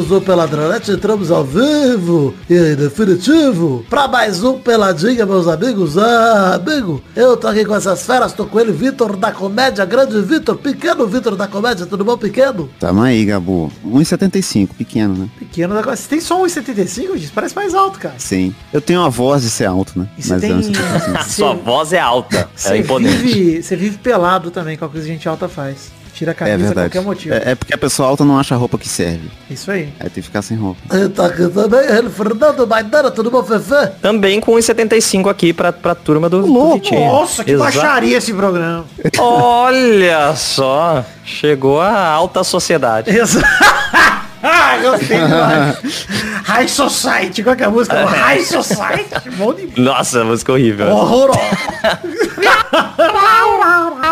amigos do Peladronete, entramos ao vivo e em definitivo pra mais um Peladinha, meus amigos. Ah, amigo, eu tô aqui com essas feras, tô com ele, Vitor da Comédia, grande Vitor, pequeno Vitor da Comédia, tudo bom, pequeno? Tamo aí, Gabu. 1,75, pequeno, né? Pequeno da Comédia. Você tem só 1,75, gente? Parece mais alto, cara. Sim. Eu tenho uma voz de ser alto, né? E você tem... é 1,75. A sua voz é alta. Você é imponente. vive, você vive pelado também, qualquer coisa que gente alta faz. Tira a É camisa a verdade. qualquer motivo. É, é porque a pessoa alta não acha roupa que serve. Isso aí. Aí tem que ficar sem roupa. Tá aqui também ele, Fernando Maidana, tudo bom, Fefe? Também com 1,75 aqui pra, pra turma do, do Vitinho. Nossa, que Exato. baixaria esse programa. Olha só, chegou a alta sociedade. Exato. ah, gostei demais. High Society, qual que é a música? High Society, bom demais. Nossa, música horrível.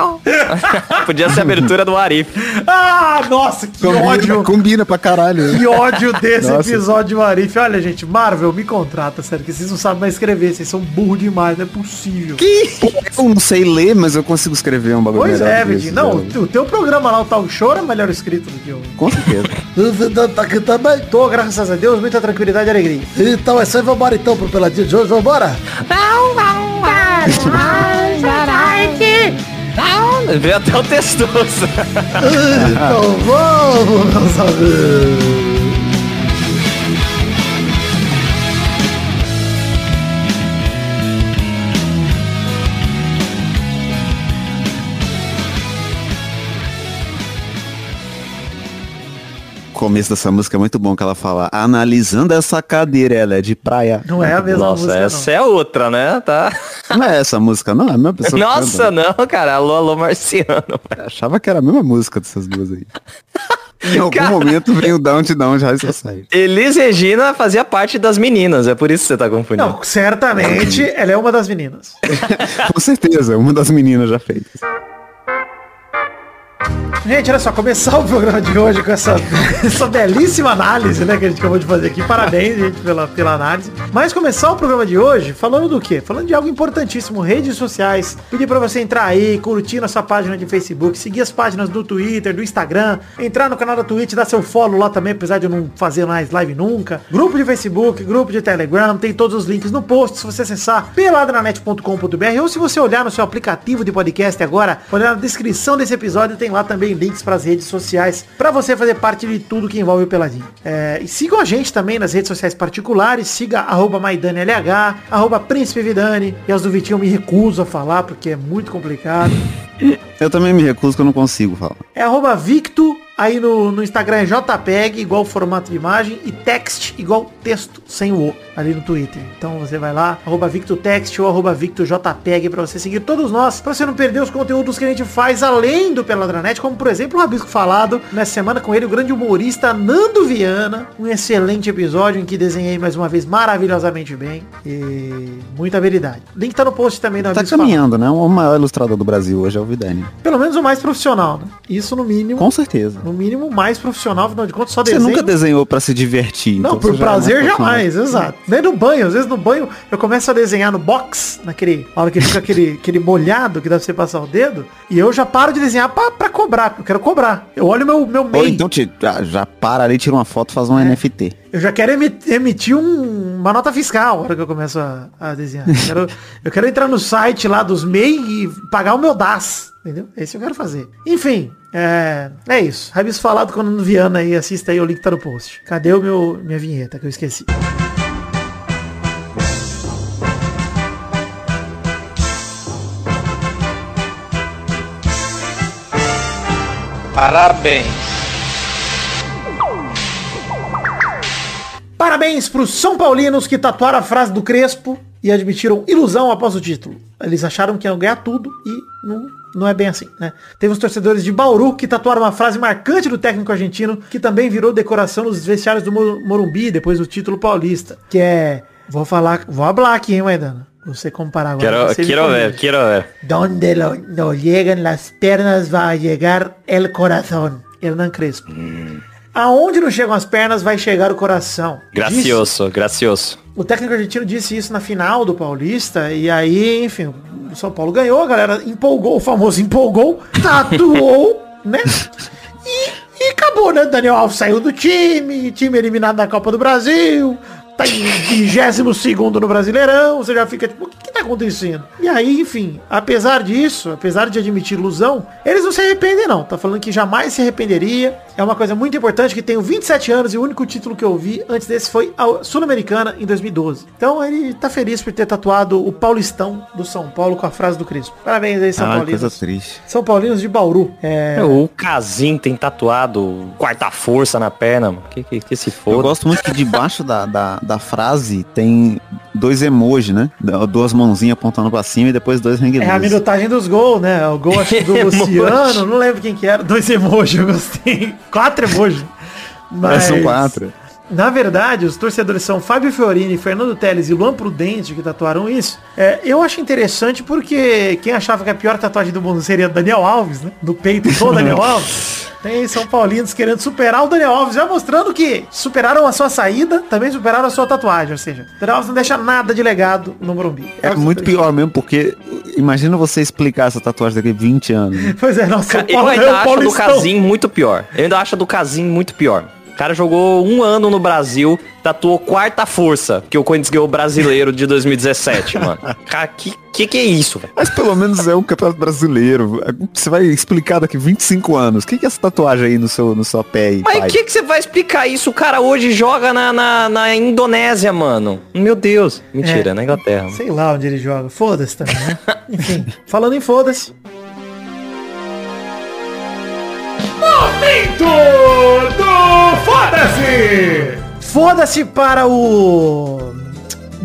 Horroroso. Podia ser a abertura do Arif. Ah, nossa, que ódio. combina pra caralho. Que ódio desse Nossa. episódio do Arif. Olha, gente, Marvel, me contrata, sério, que vocês não sabem mais escrever, vocês são burros demais, não é possível. Eu não sei ler, mas eu consigo escrever um bagulho Pois é, que esse, Não, né? o teu programa lá, o Talk Show, é melhor escrito do que eu. Com certeza. Tá também. Tô, graças a Deus, muita tranquilidade e alegria. Então é aí, vambora então pro Peladinho de hoje, vambora. Veio até o testoso. Então vamos, meus amigos. Começo dessa música é muito bom, que ela fala, analisando essa cadeira, ela é de praia. Não é a mesma Nossa, música, essa é outra, né? Tá. Não é essa música, não? É a mesma pessoa que Nossa, canta. não, cara. Alô, alô, marciano. Eu achava que era a mesma música dessas duas aí. Em algum Cara. momento vem o Down to Down de High Society. Elis Regina fazia parte das meninas, é por isso que você tá confundindo. Não, certamente ela é uma das meninas. Com certeza, uma das meninas já fez. Gente, olha só, começar o programa de hoje com essa, essa belíssima análise, né, que a gente acabou de fazer aqui. Parabéns, gente, pela, pela análise. Mas começar o programa de hoje falando do quê? Falando de algo importantíssimo, redes sociais. Pedir pra você entrar aí, curtir nossa página de Facebook, seguir as páginas do Twitter, do Instagram, entrar no canal da Twitch, dar seu follow lá também, apesar de eu não fazer mais live nunca. Grupo de Facebook, grupo de Telegram, tem todos os links no post, se você acessar peladranet.com.br ou se você olhar no seu aplicativo de podcast agora, olhar na descrição desse episódio, tem lá também links para as redes sociais, para você fazer parte de tudo que envolve o Peladinho. É, e sigam a gente também nas redes sociais particulares, siga arroba MaidaneLH, arroba Príncipe Vidani, e as do Vitinho eu me recuso a falar, porque é muito complicado. Eu também me recuso que eu não consigo falar. É arroba Victo, aí no, no Instagram é JPEG, igual formato de imagem, e text, igual texto, sem o O, ali no Twitter. Então você vai lá, arroba VictoText ou arroba VictoJPEG pra você seguir todos nós, pra você não perder os conteúdos que a gente faz além do Peladranet, como por exemplo o Rabisco Falado, nessa semana com ele, o grande humorista Nando Viana, um excelente episódio em que desenhei mais uma vez maravilhosamente bem e muita habilidade. Link tá no post também do Tá Rabisco Falado. caminhando, né? O maior ilustrador do Brasil hoje é o Vidani. Pelo menos o mais profissional, né? Isso no mínimo. Com certeza. No mínimo, mais profissional, afinal de contas, só Você desenho. nunca desenhou pra se divertir. Não, então por você é prazer jamais, exato. Nem no banho, às vezes no banho eu começo a desenhar no box, naquele, a hora que fica aquele, aquele molhado que dá pra você passar o dedo, e eu já paro de desenhar pra, pra cobrar, porque eu quero cobrar. Eu olho meu, meu Ou main, então te, já, já para ali, tira uma foto, faz um NFT. Eu já quero emi- emitir um- uma nota fiscal a hora que eu começo a, a desenhar. Eu quero, eu quero entrar no site lá dos MEI e pagar o meu DAS, entendeu? Esse eu quero fazer. Enfim, é, é isso. Rabisco falado quando no Viana aí, assista aí, o link tá no post. Cadê o meu, minha vinheta que eu esqueci? Parabéns. Parabéns para os São Paulinos que tatuaram a frase do Crespo e admitiram ilusão após o título. Eles acharam que iam ganhar tudo e não, não é bem assim, né? Teve os torcedores de Bauru que tatuaram uma frase marcante do técnico argentino que também virou decoração nos vestiários do Mor- Morumbi depois do título paulista. Que é... Vou falar... Vou hablar aqui, hein, Maidana? Você comparar agora. Quero, quero ver, quero ver. Donde lo- no llegan las pernas va a llegar el corazón. Hernan Crespo. Aonde não chegam as pernas vai chegar o coração. Gracioso, gracioso. o técnico argentino disse isso na final do Paulista. E aí, enfim, o São Paulo ganhou, a galera empolgou, o famoso empolgou, tatuou, né? E, e acabou acabou, né? Daniel Alves saiu do time, time eliminado da Copa do Brasil, tá em 22 no Brasileirão, você já fica tipo, o que, que tá acontecendo? E aí, enfim, apesar disso, apesar de admitir ilusão, eles não se arrependem não, tá falando que jamais se arrependeria, é uma coisa muito importante que tenho 27 anos e o único título que eu vi antes desse foi a Sul-Americana em 2012. Então ele tá feliz por ter tatuado o Paulistão do São Paulo com a frase do Crispo. Parabéns aí, São Ah, Paulinos. coisa triste. São Paulinos de Bauru. É, O Casim tem tatuado quarta força na perna, mano. Que, que, que se Eu foda. gosto muito que debaixo da, da, da frase tem dois emojis, né? Duas mãozinhas apontando pra cima e depois dois hang É a minutagem dos gols, né? O gol acho que do. Luciano, não lembro quem que era. Dois emojis, eu gostei. Quatro emojis. Mas, São quatro. Na verdade, os torcedores são Fábio Fiorini, Fernando Teles e Luan Prudente que tatuaram isso. É, eu acho interessante porque quem achava que a pior tatuagem do mundo seria Daniel Alves, né? No peito do Daniel Alves. Tem São Paulinos querendo superar o Daniel Alves, já mostrando que superaram a sua saída, também superaram a sua tatuagem. Ou seja, o Daniel Alves não deixa nada de legado no Morumbi. É muito pior mesmo, porque imagina você explicar essa tatuagem daqui a 20 anos. né? Pois é, nossa, Eu é ainda acho do. Casim muito pior. Eu ainda acho do Casim muito pior. O cara jogou um ano no Brasil, tatuou quarta força, que o Corinthians ganhou o brasileiro de 2017, mano. Cara, que, que que é isso, velho? Mas pelo menos é um campeonato brasileiro. Você vai explicar daqui 25 anos. O que que é essa tatuagem aí no seu, no seu pé aí, Mas pai? que que você vai explicar isso? O cara hoje joga na, na, na Indonésia, mano. Meu Deus. Mentira, É. na Inglaterra. mano. Sei lá onde ele joga. Foda-se também, né? Enfim, falando em foda-se. Momento do Foda-se! Foda-se para o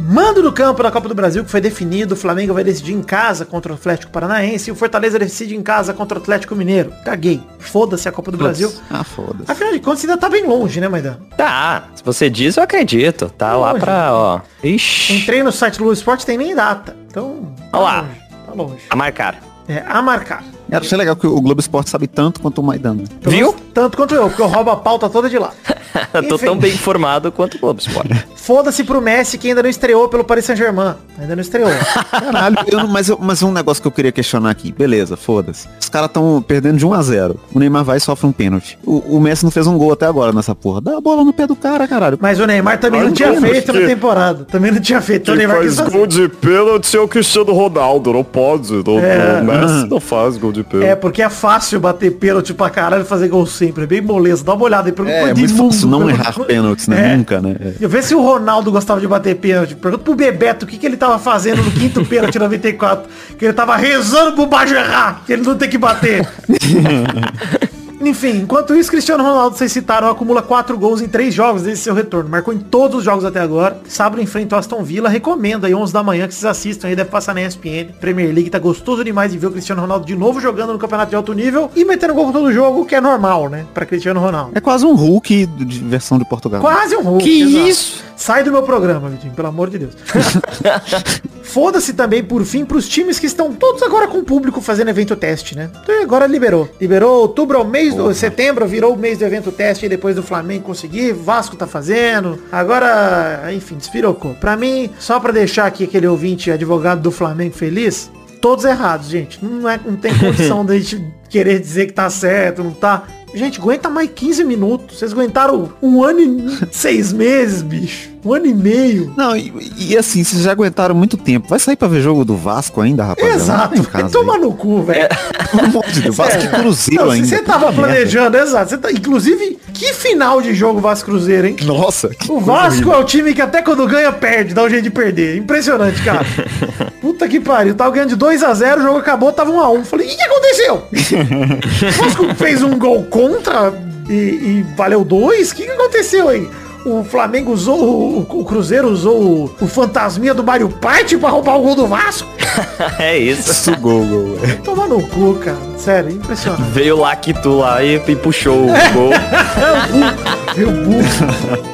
mando do campo da Copa do Brasil que foi definido. O Flamengo vai decidir em casa contra o Atlético Paranaense e o Fortaleza decide em casa contra o Atlético Mineiro. Caguei. Foda-se a Copa do Brasil. Ah, foda-se. Afinal de contas, ainda tá bem longe, né, Maidana? Tá, se você diz, eu acredito. Tá lá Longe. pra, ó. Ixi, Entrei no site do Lula Esporte, tem nem data. Então, tá Olha lá. longe. Tá longe. a marcar. É, a marcar. Eu achei legal que o Globo Esporte sabe tanto quanto o Maidana. Pelo Viu? Tanto quanto eu, porque eu roubo a pauta toda de lá. Tô tão bem informado quanto o Globo Esporte. Foda-se pro Messi que ainda não estreou pelo Paris Saint-Germain. Ainda não estreou. Caralho, eu não- mas, eu- mas um negócio que eu queria questionar aqui. Beleza, foda-se. Os caras tão perdendo de 1 a 0 O Neymar vai e sofre um pênalti. O, o Messi não fez um gol até agora nessa porra. Dá a bola no pé do cara, caralho. Mas o Neymar também não tinha feito que- na temporada. Também não tinha feito. Então o Quem Neymar faz gol de pênalti é o Cristiano Ronaldo, não pode. O, É. o Messi não faz gol de pênalti. É, porque é fácil bater pênalti pra caralho e fazer gol sempre. É bem moleza. Dá uma olhada aí. Pergunta É, pro é muito Edmundo, fácil não pergunta errar pênaltis, né? É. Nunca, né? É. Eu ver se o Ronaldo gostava de bater pênalti. Pergunta pro Bebeto o que, que ele tava fazendo no quinto pênalti 94. Que ele tava rezando pro Bajo errar, que ele não tem que bater. Enfim, enquanto isso, Cristiano Ronaldo, vocês citaram, acumula quatro gols em três jogos desde seu retorno. Marcou em todos os jogos até agora. Sábado enfrenta o Aston Villa. Recomendo aí, 11 da manhã, que vocês assistam aí. Deve passar na ESPN. Premier League tá gostoso demais de ver o Cristiano Ronaldo de novo jogando no campeonato de alto nível. E metendo gol com todo jogo, que é normal, né? Pra Cristiano Ronaldo. É quase um Hulk de versão de Portugal. Quase um Hulk. Que exato. isso? Sai do meu programa, Vitinho, pelo amor de Deus. Foda-se também, por fim, pros times que estão todos agora com o público fazendo evento teste, né? Então agora liberou. Liberou outubro ao mês, do, setembro virou o mês do evento teste e depois do Flamengo conseguir, Vasco tá fazendo. Agora, enfim, despirocou. Pra mim, só pra deixar aqui aquele ouvinte advogado do Flamengo feliz, todos errados, gente. Não, é, não tem condição de a gente querer dizer que tá certo, não tá. Gente, aguenta mais 15 minutos. Vocês aguentaram um ano e seis meses, bicho. Um ano e meio. Não, e, e assim, vocês já aguentaram muito tempo. Vai sair pra ver jogo do Vasco ainda, rapaz? Exato. Vai tomar no cu, velho. Pelo amor de Deus, Vasco e Cruzeiro Não, ainda. Você tava Puta merda. planejando, exato. Você tá, inclusive, que final de jogo Vasco Cruzeiro, hein? Nossa. que O Vasco horrível. é o time que até quando ganha, perde, dá um jeito de perder. Impressionante, cara. Puta que pariu. Tava ganhando de 2x0, o jogo acabou, tava 1x1. Falei, o que, que aconteceu? o Vasco fez um gol contra e, e valeu dois? O que, que aconteceu aí? O Flamengo usou, o, o Cruzeiro usou o, o fantasminha do Mario Party pra roubar o gol do Vasco? é isso. Sugou o gol. é. Toma no cu, cara. Sério, impressionante. Veio lá que tu lá e, e puxou o gol. Meu burro.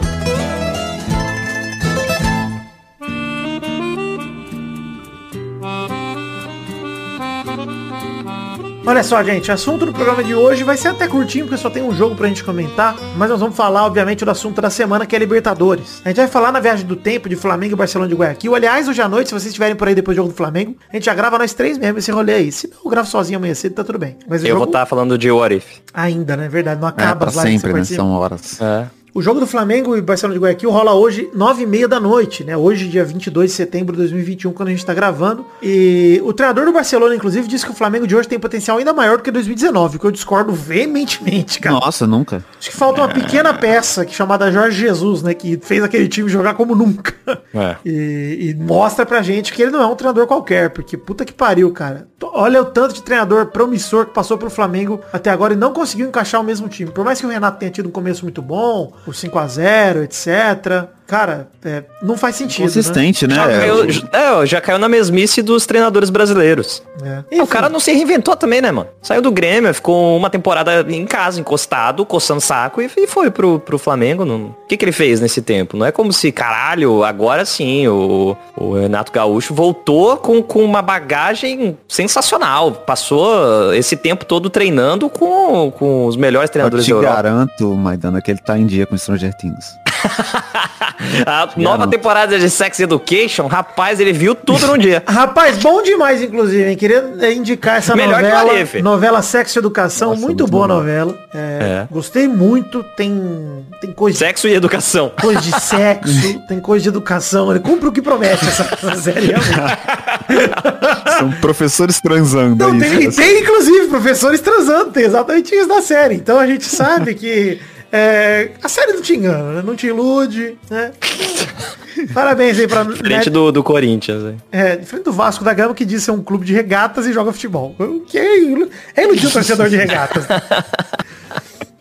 Olha só, gente, assunto do programa de hoje vai ser até curtinho, porque só tem um jogo pra gente comentar, mas nós vamos falar, obviamente, do assunto da semana, que é Libertadores. A gente vai falar na viagem do tempo de Flamengo e Barcelona de Guayaquil. Aliás, hoje à noite, se vocês estiverem por aí depois do jogo do Flamengo, a gente já grava nós três mesmo esse rolê aí. Se não, eu gravo sozinho amanhã cedo, tá tudo bem. Mas o Eu vou jogo estar falando de What If. ainda, né? Verdade, não É, acaba pra as lives que sempre, né? São horas. É. O jogo do Flamengo e Barcelona de Guayaquil rola hoje, 9h30 da noite, né? Hoje, dia 22 de setembro de 2021, quando a gente tá gravando. E o treinador do Barcelona, inclusive, disse que o Flamengo de hoje tem potencial ainda maior do que 2019, o que eu discordo veementemente, cara. Nossa, nunca. Acho que falta uma pequena peça que chamada Jorge Jesus, né? Que fez aquele time jogar como nunca. É. E, e mostra pra gente que ele não é um treinador qualquer, porque puta que pariu, cara. Olha o tanto de treinador promissor que passou pelo Flamengo até agora e não conseguiu encaixar o mesmo time. Por mais que o Renato tenha tido um começo muito bom, o 5 a 0 etc. Cara, é, não faz sentido. Consistente, né? Já É, caiu, é, já caiu na mesmice dos treinadores brasileiros. Né? É, o cara não se reinventou também, né, mano? Saiu do Grêmio, ficou uma temporada em casa, encostado, coçando saco e, e foi pro, pro Flamengo. Não... O que, que ele fez nesse tempo? Não é como se, caralho, agora sim, o, o Renato Gaúcho voltou com, com uma bagagem sensacional. Passou esse tempo todo treinando com, com os melhores Eu treinadores te da Europa. garanto, Maidana, que ele tá em dia com Stranger Things. A nova temporada de Sex Education, rapaz, ele viu tudo num dia. Rapaz, bom demais, inclusive, hein? Queria indicar essa Melhor que o novela. Novela Sexo e Educação, Nossa, muito muito boa bom. novela. É, É. Gostei muito, tem, tem coisa de Sexo e educação. coisa de sexo, tem coisa de educação. Ele cumpre o que promete essa, essa série. São professores transando. Não, é tem, isso. e tem, inclusive, professores transando. Tem exatamente isso na série. Então a gente sabe que é, a série não te engana, né? não te ilude, né? Parabéns aí pra... Diferente né? do, do Corinthians. hein? É, diferente do Vasco da Gama, que diz ser um clube de regatas e joga futebol. O que é, é iludir o torcedor de regatas.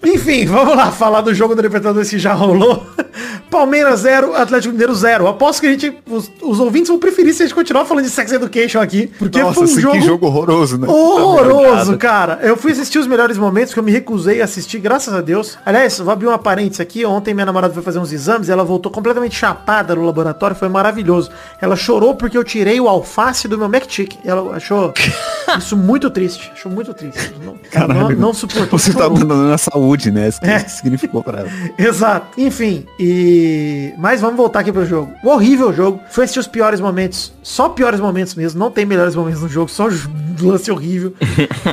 Enfim, vamos lá falar do jogo da Libertadores que já rolou. Palmeiras 0, Atlético Mineiro 0. Aposto que a gente, os, os ouvintes vão preferir se a gente continuar falando de Sex Education aqui, porque Nossa, foi um assim, jogo, que jogo horroroso, né? horroroso, cara. Eu fui assistir os melhores momentos que eu me recusei a assistir, graças a Deus. Aliás, vou abrir uma parênteses aqui. Ontem minha namorada foi fazer uns exames e ela voltou completamente chapada no laboratório. Foi maravilhoso. Ela chorou porque eu tirei o alface do meu McTick. Ela achou isso muito triste. Achou muito triste. Não, não, não suportou. Você tá abandonando a saúde, né? Isso que É. significou pra ela. Exato. Enfim, e. Mas vamos voltar aqui pro jogo. O horrível jogo. Foi assistir os piores momentos. Só piores momentos mesmo. Não tem melhores momentos no jogo. Só lance horrível.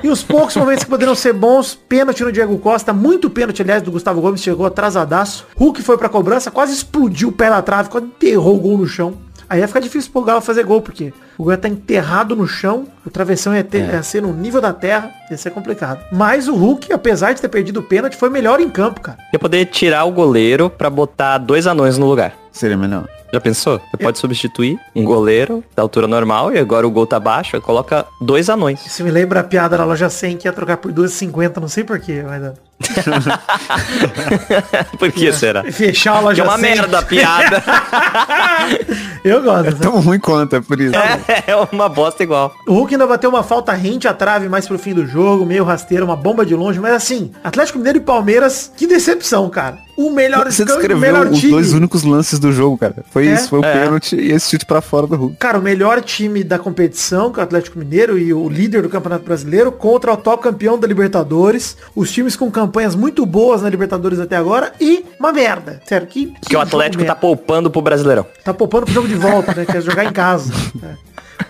e os poucos momentos que poderiam ser bons. Pênalti no Diego Costa. Muito pênalti, aliás, do Gustavo Gomes. Chegou atrasadaço. Hulk foi pra cobrança. Quase explodiu o pé na trave. Quase enterrou o gol no chão. Aí ia ficar difícil pro Galo fazer gol, porque o gol ia estar enterrado no chão, o travessão ia, ter, ia ser no nível da terra, ia ser complicado. Mas o Hulk, apesar de ter perdido o pênalti, foi melhor em campo, cara. Ia poder tirar o goleiro pra botar dois anões no lugar. Seria melhor. Já pensou? Você pode substituir um goleiro da altura normal e agora o gol tá baixo, coloca dois anões. Isso me lembra a piada da loja 100 que ia trocar por 2,50, não sei porquê, mas... Por que será? Fechar a Que loja é uma 100. merda a piada. Eu gosto. dessa. Tão ruim quanto, é por isso. é uma bosta igual. O Hulk ainda bateu uma falta rente à trave mais pro fim do jogo, meio rasteiro, uma bomba de longe, mas assim, Atlético Mineiro e Palmeiras, que decepção, cara. O melhor, Você o descreveu melhor os time. dois únicos lances do jogo, cara. Foi É? isso, foi o É. pênalti e esse chute pra fora do Hulk. Cara, o melhor time da competição, que é o Atlético Mineiro e o líder do Campeonato Brasileiro, contra o atual campeão da Libertadores. Os times com campanhas muito boas na Libertadores até agora e uma merda. Sério, que, que Que o Atlético tá poupando pro Brasileirão. Tá poupando pro jogo de volta, né? Quer jogar em casa. É.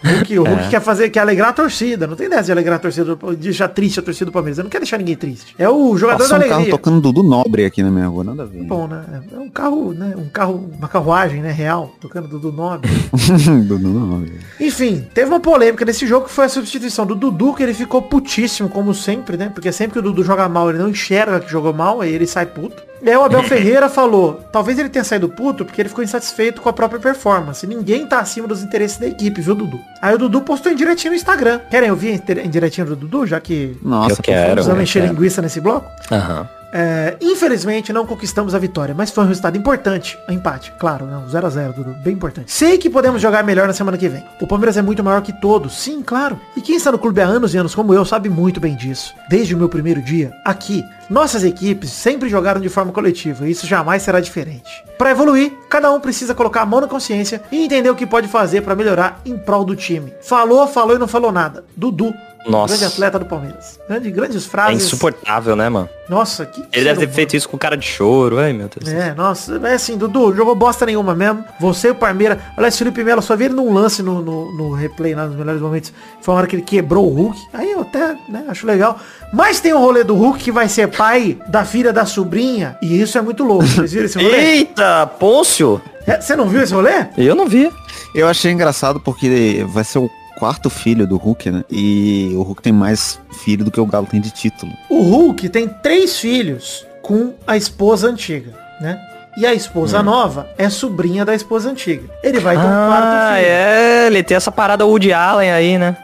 O Hulk, o Hulk quer fazer, quer alegrar a torcida. Não tem dessa de alegrar a torcida, de deixar triste a torcida do Palmeiras. Eu não quero deixar ninguém triste. É o jogador Passou da um carro alegria. tocando Dudu Nobre aqui na minha rua, nada a ver. Bom, né? É um carro, né? Um carro, uma carruagem, né? Real, tocando Dudu Nobre. Dudu Nobre. Enfim, teve uma polêmica nesse jogo que foi a substituição do Dudu, que ele ficou putíssimo, como sempre, né? Porque sempre que o Dudu joga mal, ele não enxerga que jogou mal, aí ele sai puto. E aí o Abel Ferreira falou, talvez ele tenha saído puto porque ele ficou insatisfeito com a própria performance. Ninguém tá acima dos interesses da equipe, viu, Dudu? Aí o Dudu postou em direitinho no Instagram. Querem ouvir em dire- em direitinho do Dudu, já que Nossa, Eu quero. precisamos encher quero. linguiça nesse bloco? Aham. É, infelizmente não conquistamos a vitória, mas foi um resultado importante. Um empate, claro, né? Um 0x0, Dudu. Bem importante. Sei que podemos jogar melhor na semana que vem. O Palmeiras é muito maior que todos, sim, claro. E quem está no clube há anos e anos como eu sabe muito bem disso. Desde o meu primeiro dia, aqui, nossas equipes sempre jogaram de forma coletiva e isso jamais será diferente. Para evoluir, cada um precisa colocar a mão na consciência e entender o que pode fazer para melhorar em prol do time. Falou, falou e não falou nada. Dudu Nossa. Grande atleta do Palmeiras. Grande, grandes É frases. insuportável, né, mano? Nossa, que Ele deve ter feito isso com cara de choro. Ai, meu Deus. É, nossa, é assim, Dudu, jogou bosta nenhuma mesmo. Você e o Parmeira. Aliás, Felipe Melo, só vi ele num lance no, no, no replay lá nos melhores momentos. Foi uma hora que ele quebrou o Hulk. Aí eu até, né, acho legal. Mas tem o rolê do Hulk que vai ser pai da filha da sobrinha. E isso é muito louco. Vocês viram esse rolê? Eita, Pôncio? É, Você não viu esse rolê? Eu não vi. Eu achei engraçado porque vai ser o quarto filho do Hulk, né? E o Hulk tem mais filho do que o Galo tem de título. O Hulk tem três filhos com a esposa antiga, né? E a esposa nova é sobrinha da esposa antiga. Ele vai ter um quarto Ah, filho. é. Ele tem essa parada Woody Allen aí, né?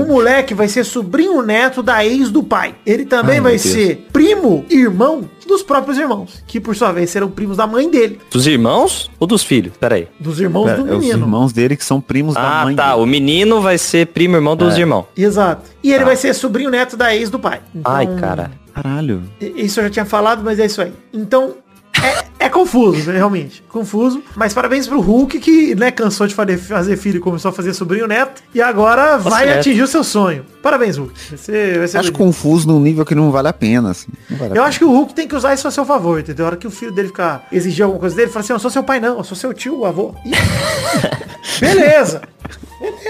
O moleque vai ser sobrinho neto da ex do pai. Ele também Ai, vai ser primo, irmão dos próprios irmãos, que por sua vez serão primos da mãe dele, Dos irmãos ou dos filhos? Pera aí. dos irmãos É, do é os menino. irmãos dele que são primos da Ah, mãe tá. dele. O menino vai ser primo irmão dos irmãos. Exato. E ele vai ser sobrinho neto da ex do pai. Então, Ai, cara. Caralho. Isso eu já tinha falado, mas é isso aí. Então, é, é confuso, né, realmente. Confuso. Mas parabéns pro Hulk que, né, cansou de fazer, fazer filho e começou a fazer sobrinho neto. E agora vai certo. atingir o seu sonho. Parabéns, Hulk. Vai ser, vai ser Acho bonito. confuso num nível que não vale a pena, assim. Não vale a Eu pena. acho que o Hulk tem que usar isso a seu favor, entendeu? A hora que o filho dele ficar exigir alguma coisa dele, fala assim, eu sou seu pai não, eu sou seu tio, o avô. Beleza.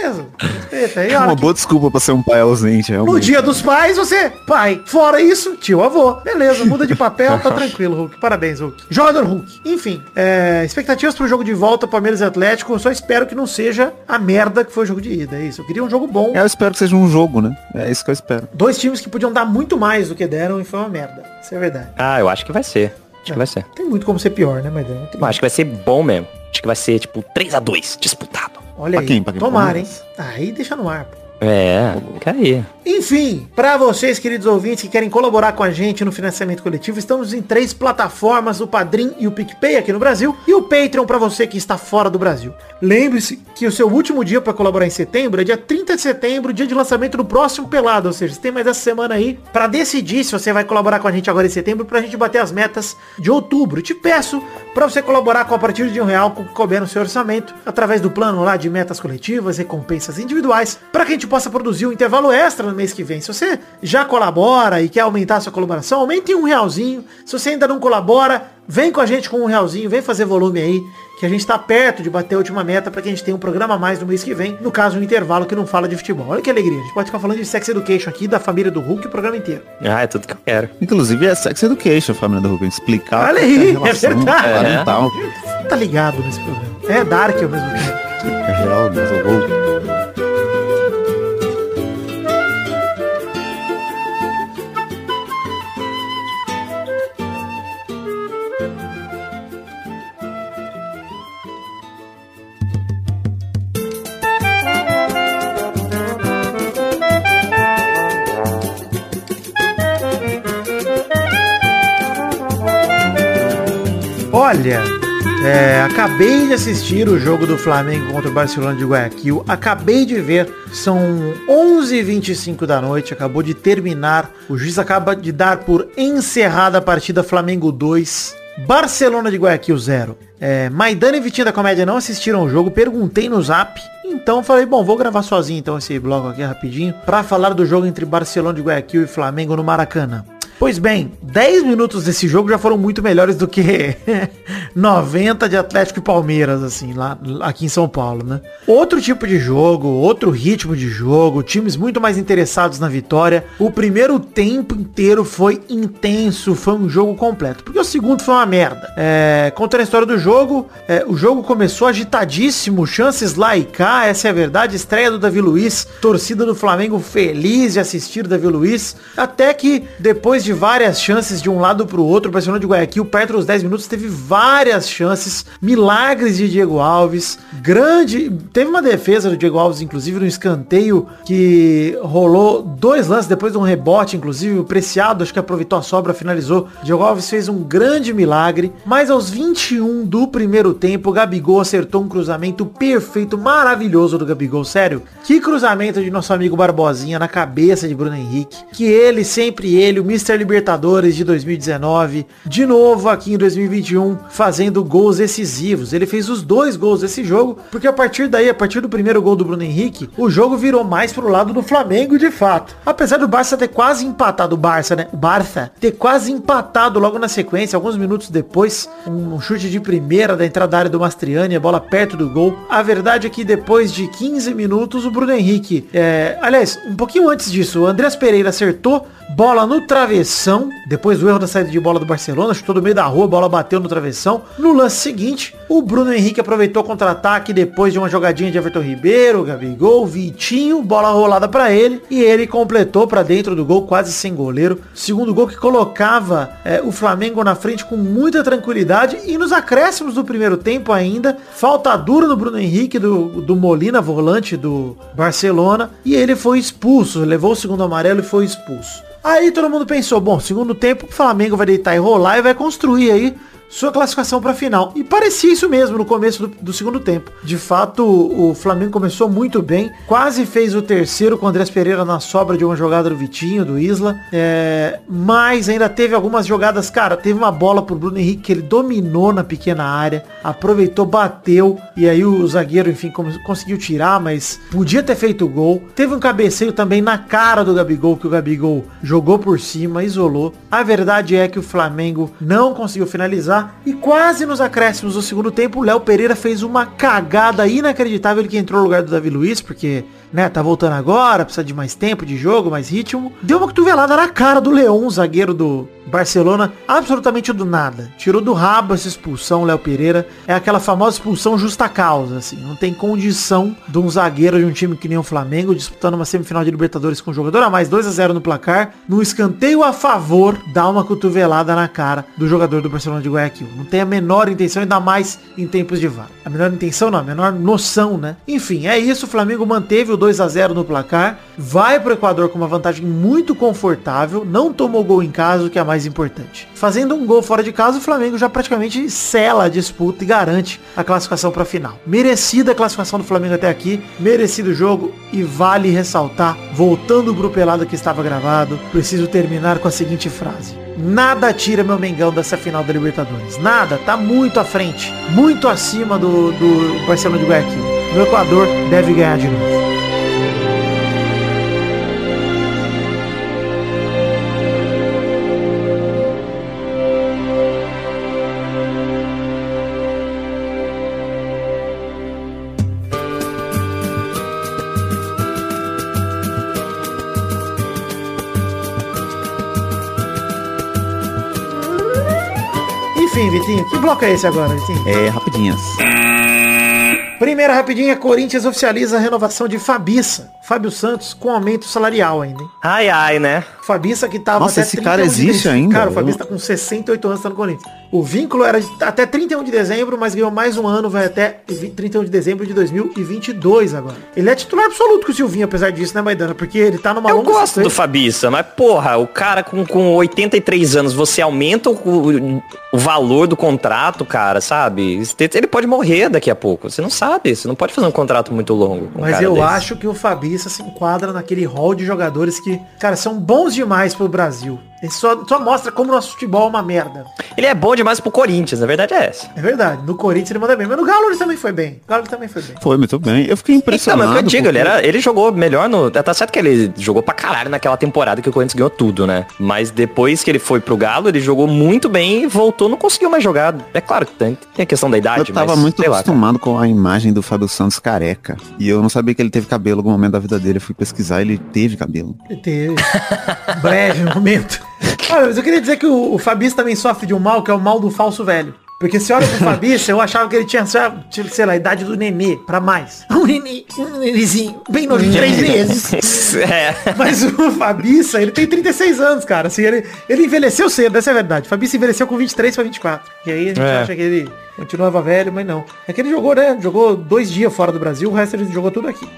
Beleza. Respeita. Aí, a É uma que- boa desculpa pra ser um pai ausente, no realmente. dia dos pais, você, pai. Fora isso, tio, avô. Beleza, muda de papel, tá tranquilo, Hulk. Parabéns, Hulk. Jogador Hulk. Enfim, é, expectativas pro jogo de volta, Palmeiras e Atlético. Eu só espero que não seja a merda que foi o jogo de ida. É isso. Eu queria um jogo bom. Eu espero que seja um jogo, né? É isso que eu espero. Dois times que podiam dar muito mais do que deram e foi uma merda. Isso é verdade. Ah, eu acho que vai ser. Acho que vai ser. Tem muito como ser pior, né, mas Eu acho que vai ser bom mesmo. Acho que vai ser, tipo, 3x2 disputado. Olha Pra aí. quem? Pra quem? Tomara, hein? Aí deixa no ar, pô. É, fica aí. Enfim, para vocês, queridos ouvintes, que querem colaborar com a gente no financiamento coletivo, estamos em três plataformas, o Padrim e o PicPay aqui no Brasil, e o Patreon para você que está fora do Brasil. Lembre-se que o seu último dia para colaborar em setembro é dia 30 de setembro, dia de lançamento do próximo Pelado, ou seja, você tem mais essa semana aí para decidir se você vai colaborar com a gente agora em setembro pra gente bater as metas de outubro. Te peço para você colaborar com a partir de um real com que couber no seu orçamento, através do plano lá de metas coletivas, recompensas individuais, para que a gente possa produzir um intervalo extra no mês que vem. Se você já colabora e quer aumentar a sua colaboração, aumente em um realzinho. Se você ainda não colabora, vem com a gente com um realzinho, vem fazer volume aí, que a gente tá perto de bater a última meta para que a gente tenha um programa a mais no mês que vem. No caso, um intervalo que não fala de futebol. Olha que alegria. A gente pode ficar falando de Sex Education aqui, da família do Hulk, o programa inteiro. Ah, é tudo que eu quero. Inclusive é Sex Education, a família do Rubens. Explicar Olha aí, é verdade. parental. Tá ligado nesse programa. É Dark ao mesmo tempo. É real, mas eu vou... Olha, é, acabei de assistir o jogo do Flamengo contra o Barcelona de Guayaquil. Acabei de ver, são 11h25 da noite, acabou de terminar. O juiz acaba de dar por encerrada a partida Flamengo 2, Barcelona de Guayaquil 0. É, Maidana e Vitinho da Comédia não assistiram o jogo, perguntei no zap. Então falei, bom, vou gravar sozinho então esse bloco aqui rapidinho para falar do jogo entre Barcelona de Guayaquil e Flamengo no Maracanã. Pois bem, 10 minutos desse jogo já foram muito melhores do que 90 de Atlético e Palmeiras, assim, lá aqui em São Paulo, né? Outro tipo de jogo, outro ritmo de jogo, times muito mais interessados na vitória. O primeiro tempo inteiro foi intenso, foi um jogo completo. Porque o segundo foi uma merda. É, contando a história do jogo, é, o jogo começou agitadíssimo, chances lá e cá, essa é a verdade. Estreia do Davi Luiz, torcida do Flamengo feliz de assistir Davi Luiz. Até que, depois de várias chances de um lado pro outro, o Barcelona de Guayaquil, perto dos 10 minutos, teve várias chances, milagres de Diego Alves, grande, teve uma defesa do Diego Alves, inclusive, no escanteio, que rolou dois lances depois de um rebote, inclusive, o Preciado, acho que aproveitou a sobra, finalizou. Diego Alves fez um grande milagre, mas aos 21 do primeiro tempo, o Gabigol acertou um cruzamento perfeito, maravilhoso do Gabigol, sério. Que cruzamento de nosso amigo Barbosinha na cabeça de Bruno Henrique, que ele, sempre ele, o Mr. Libertadores de 2019, de novo aqui em 2021, fazendo gols decisivos. Ele fez os dois gols desse jogo, porque a partir daí, a partir do primeiro gol do Bruno Henrique, o jogo virou mais pro lado do Flamengo de fato. Apesar do Barça ter quase empatado, o Barça, né? O Barça ter quase empatado logo na sequência, alguns minutos depois, um chute de primeira da entrada da área do Mastriani, a bola perto do gol. A verdade é que depois de 15 minutos, o Bruno Henrique, é, aliás, um pouquinho antes disso, o Andreas Pereira acertou bola no travessão, depois do erro da saída de bola do Barcelona, chutou do meio da rua, a bola bateu no travessão. No lance seguinte, o Bruno Henrique aproveitou o contra-ataque depois de uma jogadinha de Everton Ribeiro, Gabigol, Vitinho, bola rolada para ele e ele completou para dentro do gol quase sem goleiro. Segundo gol que colocava é, o Flamengo na frente com muita tranquilidade e nos acréscimos do primeiro tempo ainda, falta dura no Bruno Henrique do, do Molina, volante do Barcelona, e ele foi expulso, levou o segundo amarelo e foi expulso. Aí todo mundo pensou, bom, segundo tempo, o Flamengo vai deitar e rolar e vai construir aí sua classificação para a final. E parecia isso mesmo no começo do, do, segundo tempo. De fato, o Flamengo começou muito bem, quase fez o terceiro com o Andrés Pereira na sobra de uma jogada do Vitinho, do Isla, é, mas ainda teve algumas jogadas, cara, teve uma bola pro Bruno Henrique que ele dominou na pequena área, aproveitou, bateu, e aí o zagueiro, enfim, conseguiu tirar, mas podia ter feito o gol. Teve um cabeceio também na cara do Gabigol, que o Gabigol jogou por cima, isolou. A verdade é que o Flamengo não conseguiu finalizar, e quase nos acréscimos do segundo tempo, o Léo Pereira fez uma cagada inacreditável ele que entrou no lugar do Davi Luiz, porque né, tá voltando agora, precisa de mais tempo de jogo, mais ritmo. Deu uma cotovelada na cara do Leão, zagueiro do Barcelona, absolutamente do nada. Tirou do rabo essa expulsão, Léo Pereira. É aquela famosa expulsão justa causa, assim. Não tem condição de um zagueiro de um time que nem o Flamengo disputando uma semifinal de Libertadores com um jogador a mais 2 a 0 no placar, no escanteio a favor, dá uma cotovelada na cara do jogador do Barcelona de Guayaquil. Não tem a menor intenção, ainda mais em tempos de VAR. A menor intenção não, a menor noção, né? Enfim, é isso. O Flamengo manteve o 2 a 0 no placar, vai pro Equador com uma vantagem muito confortável, não tomou gol em casa, o que é mais importante. Fazendo um gol fora de casa, o Flamengo já praticamente sela a disputa e garante a classificação para a final. Merecida a classificação do Flamengo até aqui, merecido o jogo e vale ressaltar, voltando pro pelado que estava gravado, preciso terminar com a seguinte frase. Nada tira meu Mengão dessa final da Libertadores. Nada, tá muito à frente, muito acima do, do Barcelona de Guayaquil. O Equador deve ganhar de novo. Vitinho, que bloco é esse agora, Vitinho? É, rapidinhas. Primeira rapidinha, Corinthians oficializa a renovação de Fabiça. Fábio Santos com aumento salarial ainda, hein? Ai, ai, né? Fabiça que tava Nossa, esse cara existe ainda. Cara, o Fabiça tá com 68 anos, tá no Corinthians. O vínculo era até 31 de dezembro, mas ganhou mais um ano, vai até 31 de dezembro de 2022 agora. Ele é titular absoluto com o Silvinho, apesar disso, né, Maidana? Porque ele tá numa Eu gosto do Fabiça, mas porra, o cara com, com 83 anos, você aumenta o, o valor do contrato, cara, sabe? Ele pode morrer daqui a pouco. Você não sabe, você não pode fazer um contrato muito longo. Um mas eu desse. acho que o Fabiça se enquadra naquele hall de jogadores que, cara, são bons demais pro Brasil. Ele só, só mostra como o nosso futebol é uma merda. Ele é bom demais pro Corinthians, a verdade é essa. É verdade. No Corinthians ele manda bem. Mas no Galo ele também foi bem. O Galo também foi bem. Foi muito bem. Eu fiquei impressionado. Então, mas eu digo, porque... ele, era, ele jogou melhor no. Tá certo que ele jogou pra caralho naquela temporada que o Corinthians ganhou tudo, né? Mas depois que ele foi pro Galo, ele jogou muito bem e voltou, não conseguiu mais jogar. É claro que tem, tem a questão da idade, Eu tava mas, muito acostumado lá, com a imagem do Fábio Santos careca. E eu não sabia que ele teve cabelo em algum momento da vida dele. Eu fui pesquisar ele teve cabelo. Ele teve. Breve momento. Olha, mas eu queria dizer que o, o Fabício também sofre de um mal, que é o mal do falso velho. Porque se olha pro Fabício, eu achava que ele tinha, sei lá, a idade do nenê, pra mais. Um nenê, um nenêzinho, bem novinho, três meses. É. Mas o Fabício, ele tem 36 anos, cara. Assim, ele, ele envelheceu cedo, essa é a verdade. Fabício envelheceu com 23 pra 24. E aí a gente é. acha que ele continuava velho, mas não. É que ele jogou, né? Jogou dois dias fora do Brasil, o resto ele jogou tudo aqui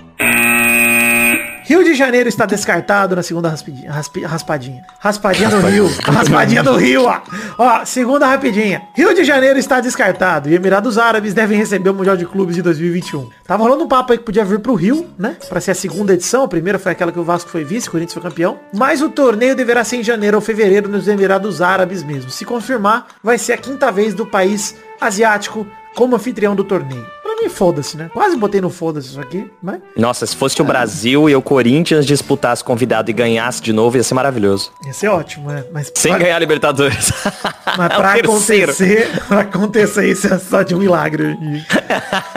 Rio de Janeiro está descartado na segunda raspidinha, raspi- raspadinha. Raspadinha do Rio. Raspadinha do Rio, ó. Ó, segunda rapidinha. Rio de Janeiro está descartado e Emirados Árabes devem receber o Mundial de Clubes de 2021. Tava rolando um papo aí que podia vir pro Rio, né? Pra ser a segunda edição. A primeira foi aquela que o Vasco foi vice, o Corinthians foi campeão. Mas o torneio deverá ser em janeiro ou fevereiro nos Emirados Árabes mesmo. Se confirmar, vai ser a quinta vez do país asiático como anfitrião do torneio. Mim, foda-se, né? Quase botei no foda-se isso aqui, mas Nossa, se fosse o Brasil e o Corinthians disputasse convidado e ganhasse de novo, ia ser maravilhoso. ia ser ótimo, né? Mas Sem pra- ganhar a Libertadores. Mas É pra terceiro. acontecer, pra acontecer isso é só de um milagre.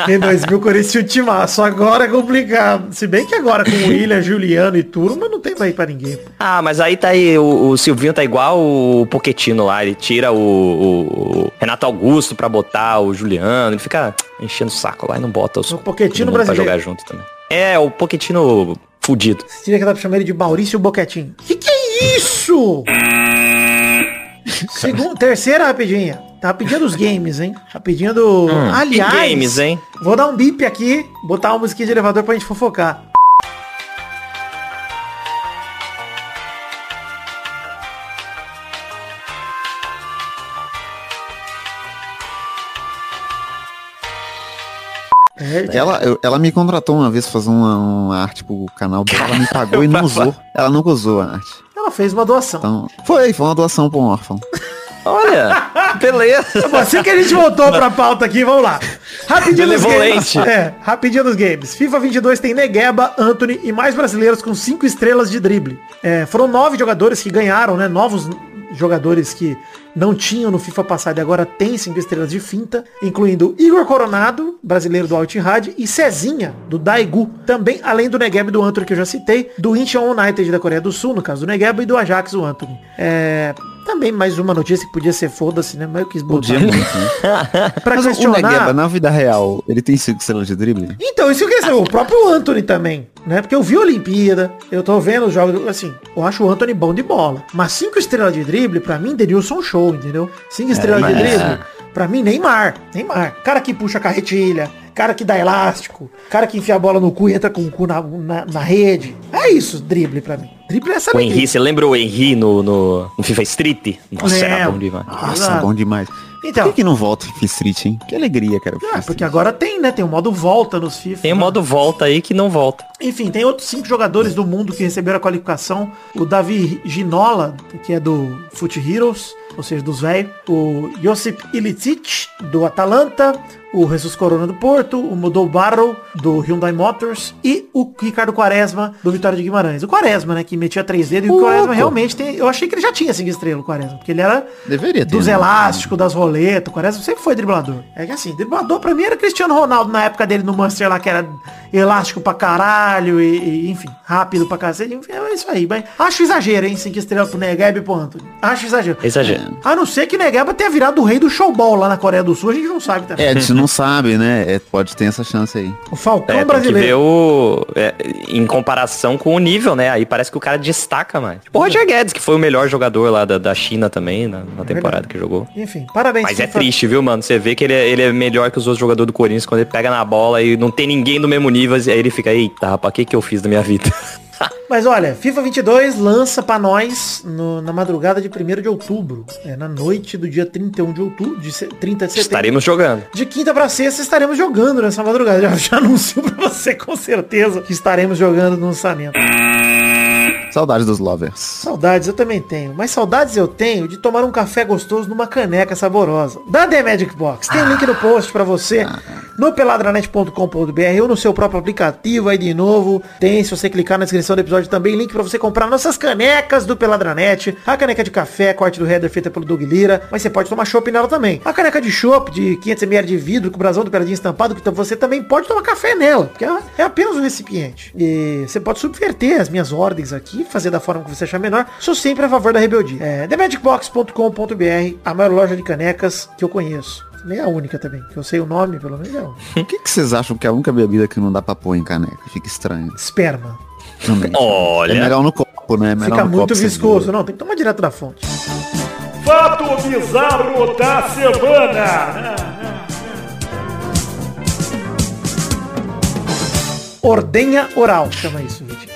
E- Em 2000 o Corinthians tinha um timaço. Agora é complicado. Se bem que agora com o William, Juliano e Turma não tem mais pra ninguém. pô. Ah, mas aí tá aí, o, o Silvinho tá igual o Poquetino lá, ele tira o, o- o Renato Augusto pra botar o Juliano, ele fica enchendo o saco lá e não bota os O todo mundo pra brasileiro. jogar junto também. É, o Poquetino fudido. Você diria que dá pra chamar ele de Maurício Boquetinho. Que que é isso? Segundo, terceira rapidinha. Tá rapidinha dos games, hein? Rapidinha do... Aliás... que games, hein? Vou dar um bip aqui, botar uma musiquinha de elevador pra gente fofocar. É, Ela, eu- ela me contratou uma vez pra fazer uma, uma arte pro canal dela, ela me pagou e não usou. Ela nunca usou a arte. ela fez uma doação. Então, foi, foi uma doação pra um órfão. Olha, beleza. Bom, assim que a gente voltou pra pauta aqui, vamos lá. Rapidinho dos games. É, rapidinho dos games. FIFA 22 tem Negueba, Anthony e mais brasileiros com 5 estrelas de drible. É, foram nove jogadores que ganharam, né? Novos jogadores que não tinham no FIFA passado e agora tem 5 estrelas de finta, incluindo Igor Coronado, brasileiro do Altirad, e Cezinha, do Daegu. Também, além do Negueba e do Anthony que eu já citei, do Incheon United da Coreia do Sul, no caso do Negueba, e do Ajax, o Anthony. É, também mais uma notícia que podia ser foda-se, né? Mas eu quis botar. Podia muito, né? Pra Mas o questionar. Negueba, na vida real, ele tem cinco estrelas de drible? Então, isso que eu queria saber, o próprio Anthony também, né? Porque eu vi a Olimpíada, eu tô vendo os jogos, assim, eu acho o Anthony bom de bola. Mas cinco estrelas de drible, pra mim, Denilson Show, entendeu? Cinco estrelas de mas- drible, pra mim, Neymar. Neymar. Cara que puxa carretilha, cara que dá elástico, cara que enfia a bola no cu e entra com o cu na, na, na rede. É isso, drible pra mim. Drible é essa O. Henry, você lembra o Henry no, no, no FIFA Street? Nossa, era Lembro. bom demais. Nossa, Exato. bom demais. Então. Por que, que não volta FIFA Street, hein? Que alegria, cara. Ah, porque agora tem, né? Tem o modo volta nos FIFA. Tem o né? modo volta aí que não volta. Enfim, tem outros cinco jogadores do mundo que receberam a qualificação. O Davi Ginola, que é do Foot Heroes, ou seja, dos velhos. O Josip Ilicic, do Atalanta. O Jesus Corona do Porto. O Mudou Barrow, do Hyundai Motors. E o Ricardo Quaresma, do Vitória de Guimarães. O Quaresma, né, que metia três dedos. E o Quaresma realmente tem... Eu achei que ele já tinha cinco estrelas, o Quaresma. Porque ele era Deveria ter. dos né? elásticos, das roletas. O Quaresma sempre foi driblador. É que assim, driblador pra mim era Cristiano Ronaldo na época dele no Manchester lá, que era elástico pra caralho e, e, enfim, rápido pra cacete. Enfim, é isso aí. Mas acho exagero, hein? Cinco estrelas pro Negeb e pro Anthony. Acho exagero. Exagero. A não ser que Negeba tenha virado o rei do showball lá na Coreia do Sul, a gente não sabe também. É, não sabe, né? É, pode ter essa chance aí. O Falcão É, tem que brasileiro. ver o... é, em comparação com o nível, né? Aí parece que o cara destaca mais. Tipo o Roger Guedes, que foi o melhor jogador lá da, da China também, na, na temporada que jogou. Enfim, parabéns. Mas é triste, viu, mano? Você vê que ele é, ele é melhor que os outros jogadores do Corinthians quando ele pega na bola e não tem ninguém do mesmo nível. Aí ele fica, eita, rapaz, o que, que eu fiz da minha vida? Mas olha, FIFA 22 lança pra nós no- na madrugada de 1 de outubro. É na noite do dia 31 de outubro, de se- 30 de setembro. Estaremos jogando. De quinta pra sexta estaremos jogando nessa madrugada. Já, já anuncio pra você com certeza que estaremos jogando no lançamento. Saudades dos lovers. Saudades eu também tenho. Mas saudades eu tenho de tomar um café gostoso numa caneca saborosa. Da The Magic Box. Tem link no post pra você no peladranet.com.br ou no seu próprio aplicativo. Aí de novo tem, se você clicar na descrição do episódio, também link pra você comprar nossas canecas do Peladranet. A caneca de café, corte do header feita pelo Doug Lira. Mas você pode tomar chopp nela também. A caneca de chopp de 500ml de vidro com o brasão do Peladinho estampado, que você também pode tomar café nela. Porque ela é apenas um recipiente. E você pode subverter as minhas ordens aqui, fazer da forma que você achar melhor. Sou sempre a favor da rebeldia. É themagicbox.com.br, a maior loja de canecas que eu conheço. Nem a única também, que eu sei o nome, pelo menos é um. O que, que vocês acham que é a única bebida que não dá pra pôr em caneca? Fica estranho. Esperma. Também. Olha. É melhor no copo, né? É melhor Fica no muito copo, viscoso. Não, tem que tomar direto da fonte. Fato bizarro da semana. Ordenha oral, chama isso, gente.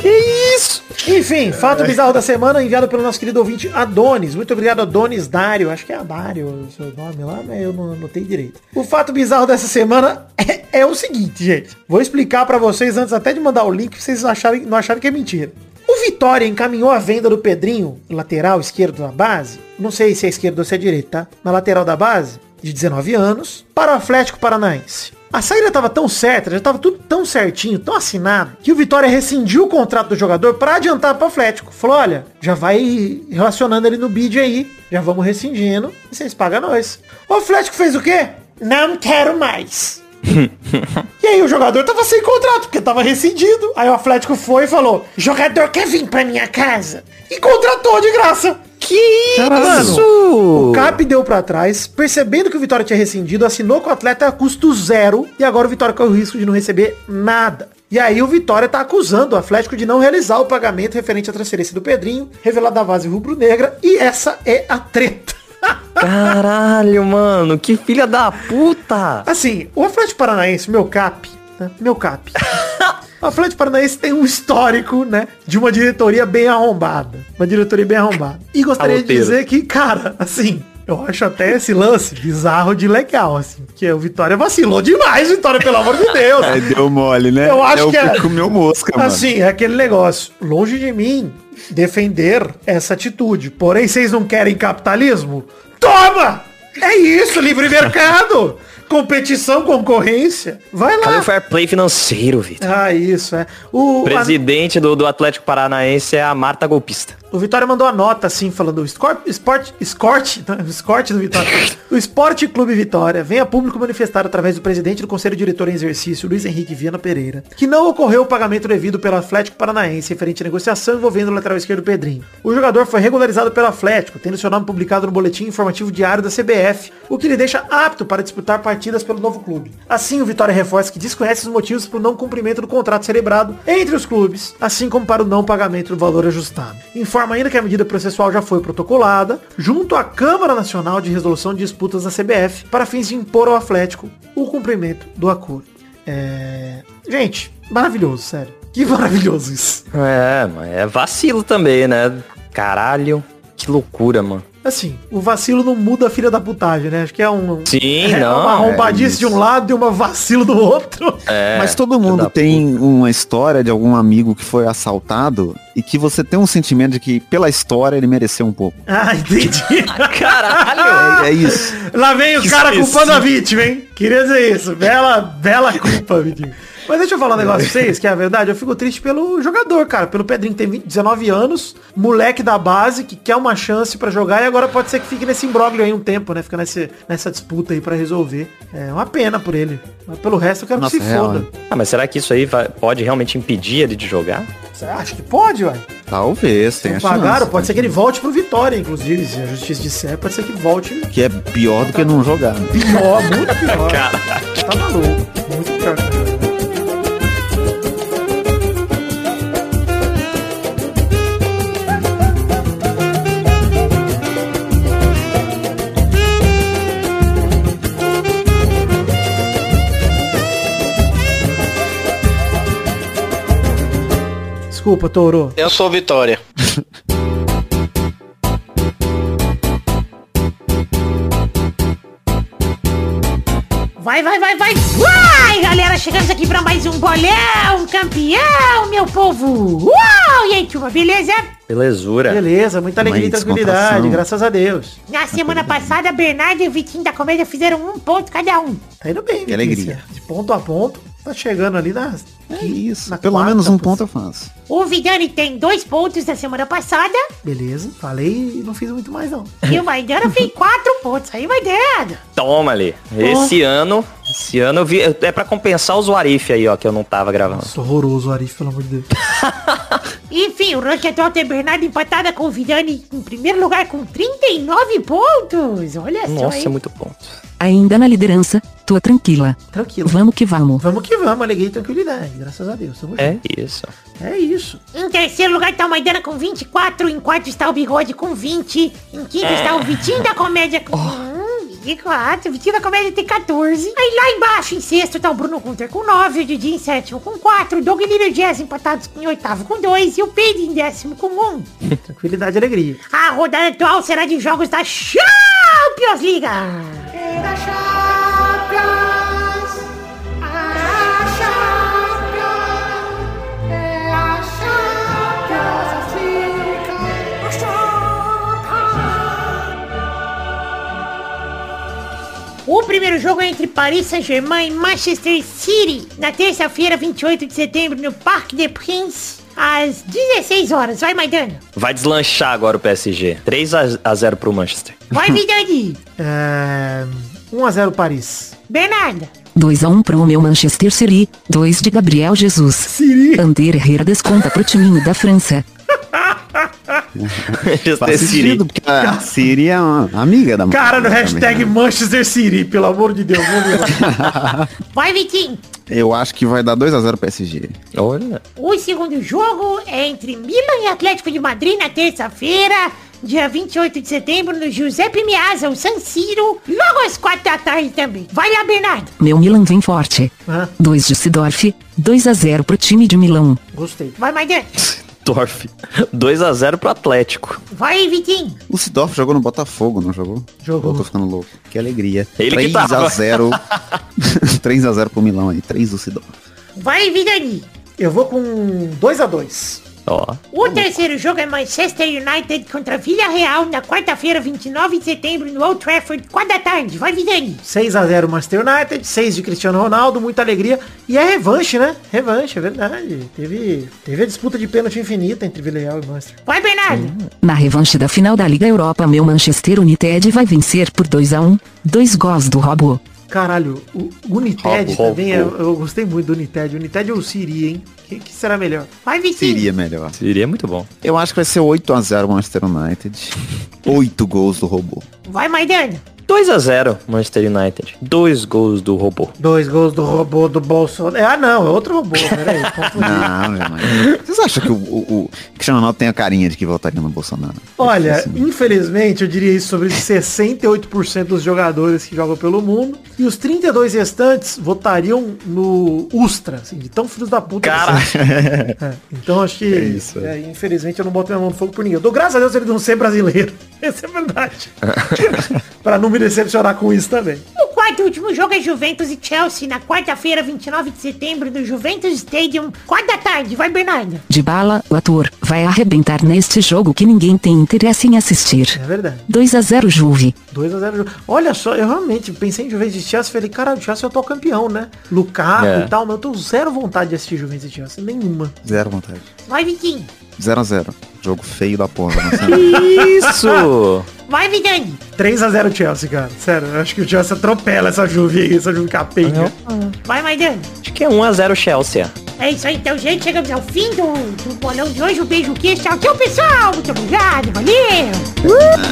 Que isso? Enfim, fato bizarro da semana enviado pelo nosso querido ouvinte Adonis. Muito obrigado, Adonis Dário. Acho que é Adário o seu nome lá, mas eu não anotei direito. O fato bizarro dessa semana é, é o seguinte, gente. Vou explicar pra vocês antes até de mandar o link pra vocês acharem, não acharem que é mentira. O Vitória encaminhou a venda do Pedrinho, lateral esquerdo da base, não sei se é esquerdo ou se é direito, tá? Na lateral da base, de 19 anos, para o Atlético Paranaense. A saída estava tão certa, já estava tudo tão certinho, tão assinado, que o Vitória rescindiu o contrato do jogador para adiantar para o Atlético. Falou, olha, já vai relacionando ele no bid aí, já vamos rescindindo e vocês pagam nós. O Atlético fez o quê? Não quero mais. e aí o jogador tava sem contrato, porque tava rescindido. Aí o Atlético foi e falou, jogador quer vir pra minha casa? E contratou de graça. Que isso? o Cap deu pra trás, percebendo que o Vitória tinha rescindido, assinou com o atleta a custo zero e agora o Vitória corre o risco de não receber nada. E aí o Vitória tá acusando o Atlético de não realizar o pagamento referente à transferência do Pedrinho, revelado da base rubro-negra, e essa é a treta. Caralho, mano, que filha da puta. Assim, o Atlético Paranaense, meu cap, né? Meu cap. o Atlético Paranaense tem um histórico, né? De uma diretoria bem arrombada. Uma diretoria bem arrombada. E gostaria de dizer que, cara, assim, eu acho até esse lance bizarro de legal, assim. Porque o Vitória vacilou demais, Vitória, pelo amor de Deus. Aí deu mole, né? Eu acho é o que é- comeu mosca, mano. Assim, é aquele negócio. Longe de mim defender essa atitude. Porém, vocês não querem capitalismo? Toma! É isso, livre mercado! Competição, concorrência. Vai Cadê lá. o fair play financeiro, Vitor? Ah, isso, é. O, Presidente do, do Atlético Paranaense é a Marta Golpista. O Vitória mandou a nota, assim, falando o Sport, do Vitória. o Esporte Clube Vitória vem a público manifestar através do presidente do Conselho Diretor em Exercício, Luiz Henrique Viana Pereira, que não ocorreu o pagamento devido pelo Atlético Paranaense referente à negociação envolvendo o lateral esquerdo Pedrinho. O jogador foi regularizado pelo Atlético, tendo seu nome publicado no boletim informativo diário da CBF, o que lhe deixa apto para disputar partidas pelo novo clube. Assim, o Vitória reforça que desconhece os motivos para o não cumprimento do contrato celebrado entre os clubes, assim como para o não pagamento do valor ajustado. Informa ainda que a medida processual já foi protocolada junto à Câmara Nacional de Resolução de Disputas da CBF para fins de impor ao Atlético o cumprimento do acordo. É... Gente, maravilhoso, sério. Que maravilhoso isso. É, é vacilo também, né? Caralho, que loucura, mano. Assim, o vacilo não muda a filha da putagem, né? Acho que é um... Sim, é não. uma arrombadice é de um lado e uma vacilo do outro. É, Mas todo mundo tem uma história de algum amigo que foi assaltado e que você tem um sentimento de que, pela história, ele mereceu um pouco. Ah, entendi. puta. Caralho! É, é isso. Lá vem o Que cara culpando a vítima, hein? Queria dizer isso. Bela, bela culpa, Vitinho. Mas deixa eu falar um negócio pra vocês, que é a verdade. Eu fico triste pelo jogador, cara. Pelo Pedrinho que tem 20, 19 anos, moleque da base, que quer uma chance pra jogar e agora pode ser que fique nesse imbróglio aí um tempo, né? Fica nesse, nessa disputa aí pra resolver. É uma pena por ele. Mas pelo resto eu quero Nossa, que se real, foda. né? Ah, mas será que isso aí vai- pode realmente impedir ele de jogar? Você acha que pode, ué? Talvez, tem Não a pagaram, chance. pode ser que ele volte pro Vitória, inclusive. Se a justiça disser, pode ser que volte Que é pior do que não jogar. pior, muito pior. Tá maluco. Muito pior. Desculpa, Toro. Eu sou Vitória. Vai, vai, vai, vai! Uai, galera, chegamos aqui pra mais um bolão campeão, meu povo! Uau! E aí, turma, beleza? Belezura. Beleza, muita alegria e tranquilidade, graças a Deus. Na semana passada, Bernardo e o Vitinho da Comédia fizeram um ponto cada um. Tá indo bem, Que alegria. De ponto a ponto, tá chegando ali nas... É isso. na Pelo quarta menos um ponto eu faço. O Vidani tem dois pontos da semana passada Beleza, falei e não fiz muito mais não. e o Maidana fez quatro pontos. Aí, Maidana! Toma ali. Esse ano, esse ano eu vi, é pra compensar os Warif aí, ó, que eu não tava gravando. Nossa, horroroso o Arif, pelo amor de Deus. Enfim, o ranking atual tem Bernardo empatada com o Vidani em primeiro lugar com 39 pontos. Olha só, Nossa, hein? é muito ponto. Ainda na liderança, tô tranquila. Tranquilo. Vamos que vamos. Vamos que vamos, alegria e tranquilidade, graças a Deus. Tamo É junto. isso. É isso. Em terceiro lugar tá o Maidana com 24, em quarto está o Bigode com 20, em quinto está o Vitinho da Comédia com... Hum, de 4, Vitinho da Comédia tem 14. Aí lá embaixo, em sexto, tá o Bruno Gunter com 9, o Didi em sétimo com 4, o Doug Lino e o Jazz empatados em oitavo com 2 e o Pedro em décimo com 1. Tranquilidade e alegria. A rodada atual será de jogos da Champions League. É da Champions. O primeiro jogo é entre Paris Saint-Germain e Manchester City, na terça-feira, 28 de setembro, no Parque des Princes, às 16 horas. Vai, Maidana. Vai deslanchar agora o PSG. 3 a, a 0 pro Manchester. Vai, Vidani. É... 1x0 Paris. Bernarda. 2 a 1 pro meu Manchester City, 2 de Gabriel Jesus. Siri. Ander Herrera desconta pro timinho da França. Manchester City. porque a Siri é uma amiga da Cara no também, hashtag né? Manchester City, pelo amor de Deus. Vamos ver lá. Vai, Vitinho. Eu acho que vai dar 2x0 PSG. Olha. O segundo jogo é entre Milan e Atlético de Madrid na terça-feira, dia 28 de setembro, no Giuseppe Meazza, o San Siro, logo às 4 da tarde também. Vai lá, Bernardo. Meu Milan vem forte. Ah, 2 de Sidorf, 2 a 0 pro time de Milão. gostei. Vai, Maidana. Dorf. 2 a 0 pro Atlético. Vai, Vitinho. O Sidorf jogou no Botafogo, não jogou? Jogou. Eu tô ficando louco. Que alegria. Ele que 3 tava. a 0 3x0 pro Milão aí. 3 do Sidorf. Vai, Vidani. Eu vou com 2x2. Ó. O terceiro jogo é Manchester United contra Villarreal na quarta-feira, 29 de setembro, no Old Trafford, 4 da tarde. Vai, Vidani. 6x0 Manchester United, 6 de Cristiano Ronaldo, muita alegria. E é revanche, né? Revanche, é verdade. Teve, teve a disputa de pênalti infinita entre Villarreal e Manchester. Vai, Bernardo. Na revanche da final da Liga Europa, meu Manchester United vai vencer por 2 a 1 dois gols do robô. Caralho, o United Roubou. também, é- eu, eu gostei muito do United. United ou Siri, hein? Que, que será melhor? Vai, Vitinho. Seria melhor. Seria muito bom. Eu acho que vai ser 8x0 Manchester United. 8 gols do robô. Vai, Maidana. 2 a 0 Manchester United. Dois gols do robô. Dois gols do robô do Bolsonaro. É, ah, não, é outro robô, peraí. confundi. Não, meu mãe. Vocês acham que o, o, o Cristiano Ronaldo tem a carinha de que votaria no Bolsonaro? Olha, Assim, infelizmente eu diria isso sobre 68% dos jogadores que jogam pelo mundo. E os 32 restantes votariam no Ustra, assim, de tão filhos da puta. que Cara. É, então acho que, isso, é, infelizmente, eu não boto minha mão no fogo por ninguém. Eu dou graças a Deus ele não ser brasileiro. Essa é a verdade. pra não me decepcionar com isso também. O quarto e último jogo é Juventus e Chelsea na quarta-feira, 29 de setembro, no Juventus Stadium, 4 da tarde. Vai, Bernardo. De bala, o ator vai arrebentar neste jogo que ninguém tem interesse em assistir. É verdade. 2 a 0 Juve. 2x0 Olha só, eu realmente pensei em Juventus e Chelsea. Falei, cara, o Chelsea é o atual campeão, né? Lukaku É. e tal, mas eu tô zero vontade de assistir Juventus e Chelsea. Nenhuma. Zero vontade. Vai, Vitinho. 0x0. Jogo feio da porra. Sei. Isso! Vai, Vidani. 3x0 Chelsea, cara. Sério, eu acho que o Chelsea atropela essa Juve aí, essa Juve capenga. Vai, Maidana. Acho que é 1 a 0 Chelsea. É isso aí, então, gente. Chegamos ao fim do, do bolão de hoje. Um beijo, queijo. Tchau, tchau, pessoal. Muito obrigado. Valeu.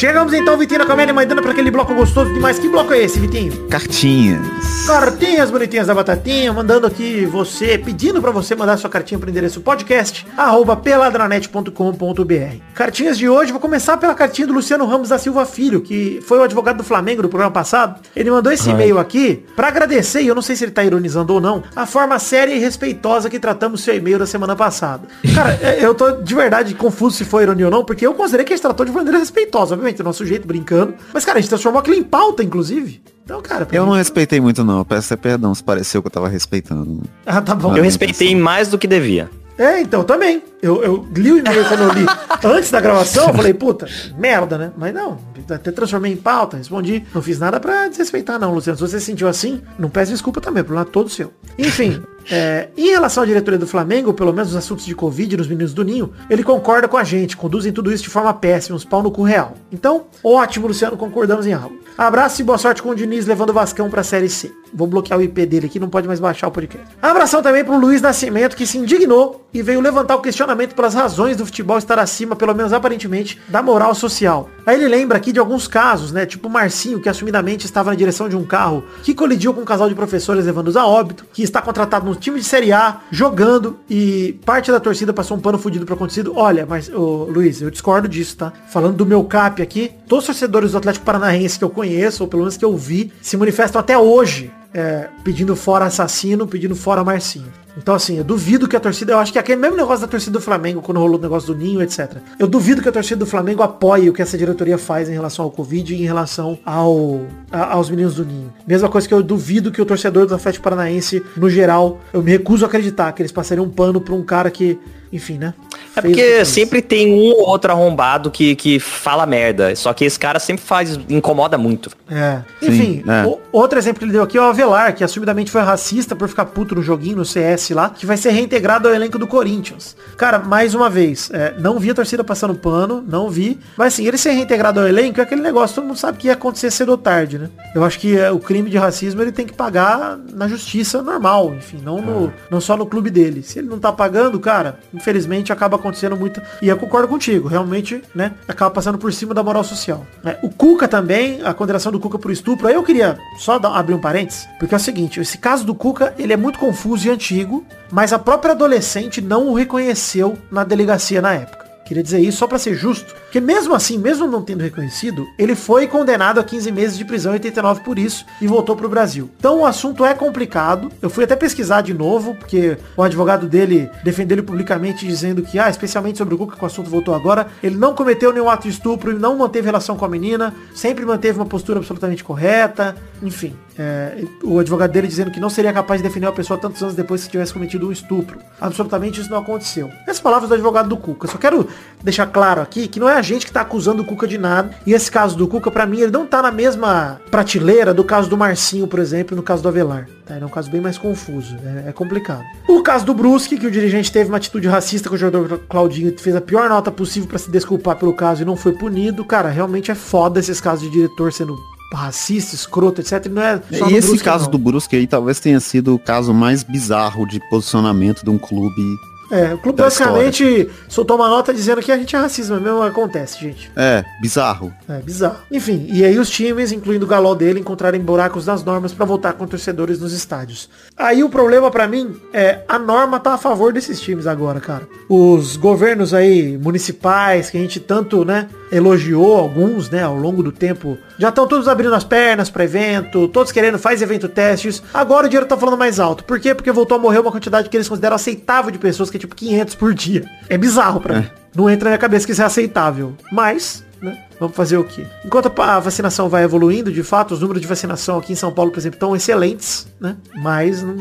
Chegamos então, Vitinho, na comédia Maidana, pra aquele bloco gostoso demais. Que bloco é esse, Vitinho? Cartinhas. Cartinhas bonitinhas da Batatinha, mandando aqui você, pedindo pra você mandar sua cartinha pro endereço podcast, arroba peladranet.com.br. Cartinhas de hoje, vou começar pela cartinha do Luciano Ramos da Silva Filho, que foi o advogado do Flamengo do programa passado. Ele mandou esse e-mail aqui pra agradecer, e eu não sei se ele tá ironizando ou não, a forma séria e respeitosa que tratamos seu e-mail da semana passada. Cara, é, eu tô de verdade confuso se foi ironia ou não, porque eu considerei que gente tratou de maneira respeitosa, obviamente, o nosso jeito brincando. Mas, cara, a gente transformou aquilo em pauta, inclusive. Então, cara... Eu mim- não respeitei muito não, eu peço até perdão se pareceu que eu tava respeitando. Ah, tá bom. Eu respeitei mais do que devia. É, então, também. Eu, eu li o e-mail quando eu li antes da gravação, eu falei, puta, merda, né? Mas não, até transformei em pauta, respondi. Não fiz nada pra desrespeitar, não, Luciano. Se você se sentiu assim, não peço desculpa também, o problema é todo seu. Enfim, é, em relação à diretoria do Flamengo, pelo menos os assuntos de Covid nos meninos do Ninho, ele concorda com a gente, conduzem tudo isso de forma péssima, uns pau no cu real. Então, ótimo, Luciano, concordamos em algo. Abraço e boa sorte com o Diniz levando o Vascão pra Série C. Vou bloquear o IP dele aqui, não pode mais baixar o podcast. Abração também pro Luiz Nascimento, que se indignou e veio levantar o questionamento pelas razões do futebol estar acima, pelo menos aparentemente, da moral social. Aí ele lembra aqui de alguns casos, né? Tipo o Marcinho, que assumidamente estava na direção de um carro que colidiu com um casal de professores levando-os a óbito, que está contratado num time de Série A, jogando, e parte da torcida passou um pano fudido pro acontecido. Olha, mas, ô, Luiz, eu discordo disso, tá? Falando do meu cap aqui, todos os torcedores do Atlético Paranaense que eu conheço, ou pelo menos que eu vi, se manifestam até hoje é, pedindo fora assassino, pedindo fora Marcinho. Então, assim, eu duvido que a torcida. Eu acho que é aquele mesmo negócio da torcida do Flamengo, quando rolou o negócio do Ninho, etc. Eu duvido que a torcida do Flamengo apoie o que essa diretoria faz em relação ao Covid e em relação ao, a- aos meninos do Ninho. Mesma coisa que eu duvido que o torcedor do Atlético Paranaense, no geral, eu me recuso a acreditar que eles passariam um pano pra um cara que, enfim, né? É porque sempre tem um ou outro arrombado que, que fala merda. Só que esse cara sempre faz. incomoda muito. É. Enfim, é. o- outro exemplo que ele deu aqui é o Avelar, que assumidamente foi racista por ficar puto no joguinho, no CS lá, que vai ser reintegrado ao elenco do Corinthians. Cara, mais uma vez, é, não vi a torcida passando pano, não vi. Mas assim, ele ser reintegrado ao elenco é aquele negócio, todo mundo sabe que ia acontecer cedo ou tarde, né? Eu acho que é, o crime de racismo ele tem que pagar na justiça normal, enfim, não, no, não só no clube dele. Se ele não tá pagando, cara, infelizmente acaba acontecendo muito. E eu concordo contigo, realmente, né? Acaba passando por cima da moral social. né? O Cuca também, a condenação do Cuca por estupro. Aí eu queria só dar- abrir um parênteses, porque é o seguinte, esse caso do Cuca, ele é muito confuso e antigo, mas a própria adolescente não o reconheceu na delegacia na época. Queria dizer isso só pra ser justo, porque mesmo assim, mesmo não tendo reconhecido, ele foi condenado a 15 meses de prisão e 89 por isso e voltou pro Brasil. Então o assunto é complicado. Eu fui até pesquisar de novo, porque o advogado dele defendeu ele publicamente dizendo que, ah, especialmente sobre o Cuca, que o assunto voltou agora, ele não cometeu nenhum ato de estupro não manteve relação com a menina, sempre manteve uma postura absolutamente correta, enfim. É, o advogado dele dizendo que não seria capaz de defender uma pessoa tantos anos depois se tivesse cometido um estupro. Absolutamente isso não aconteceu. Essas palavras do advogado do Cuca. Só quero deixar claro aqui que não é a gente que tá acusando o Cuca de nada. E esse caso do Cuca, pra mim, ele não tá na mesma prateleira do caso do Marcinho, por exemplo, no caso do Avelar. Tá? Ele é um caso bem mais confuso. É, é complicado. O caso do Brusque, que o dirigente teve uma atitude racista com o jogador Claudinho, fez a pior nota possível pra se desculpar pelo caso e não foi punido. Cara, realmente é foda esses casos de diretor sendo racista, escroto, etc. Não é só E esse Brusque, caso não. do Brusque aí talvez tenha sido o caso mais bizarro de posicionamento de um clube. É, o clube da basicamente soltou uma nota dizendo que a gente é racismo, mesmo acontece, gente. É, bizarro. É bizarro. Enfim, e aí os times, incluindo o galó dele, encontrarem buracos nas normas pra voltar com torcedores nos estádios. Aí o problema pra mim é a norma tá a favor desses times agora, cara. Os governos aí municipais que a gente tanto, né, elogiou alguns, né, ao longo do tempo, já estão todos abrindo as pernas pra evento, todos querendo faz evento testes. Agora o dinheiro tá falando mais alto. Por quê? Porque voltou a morrer uma quantidade que eles consideram aceitável de pessoas, que é tipo 500 por dia. É bizarro pra mim. Não entra na minha cabeça que isso é aceitável. Mas, né? Vamos fazer o quê? Enquanto a vacinação vai evoluindo, de fato, os números de vacinação aqui em São Paulo, por exemplo, estão excelentes, né? Mas, não-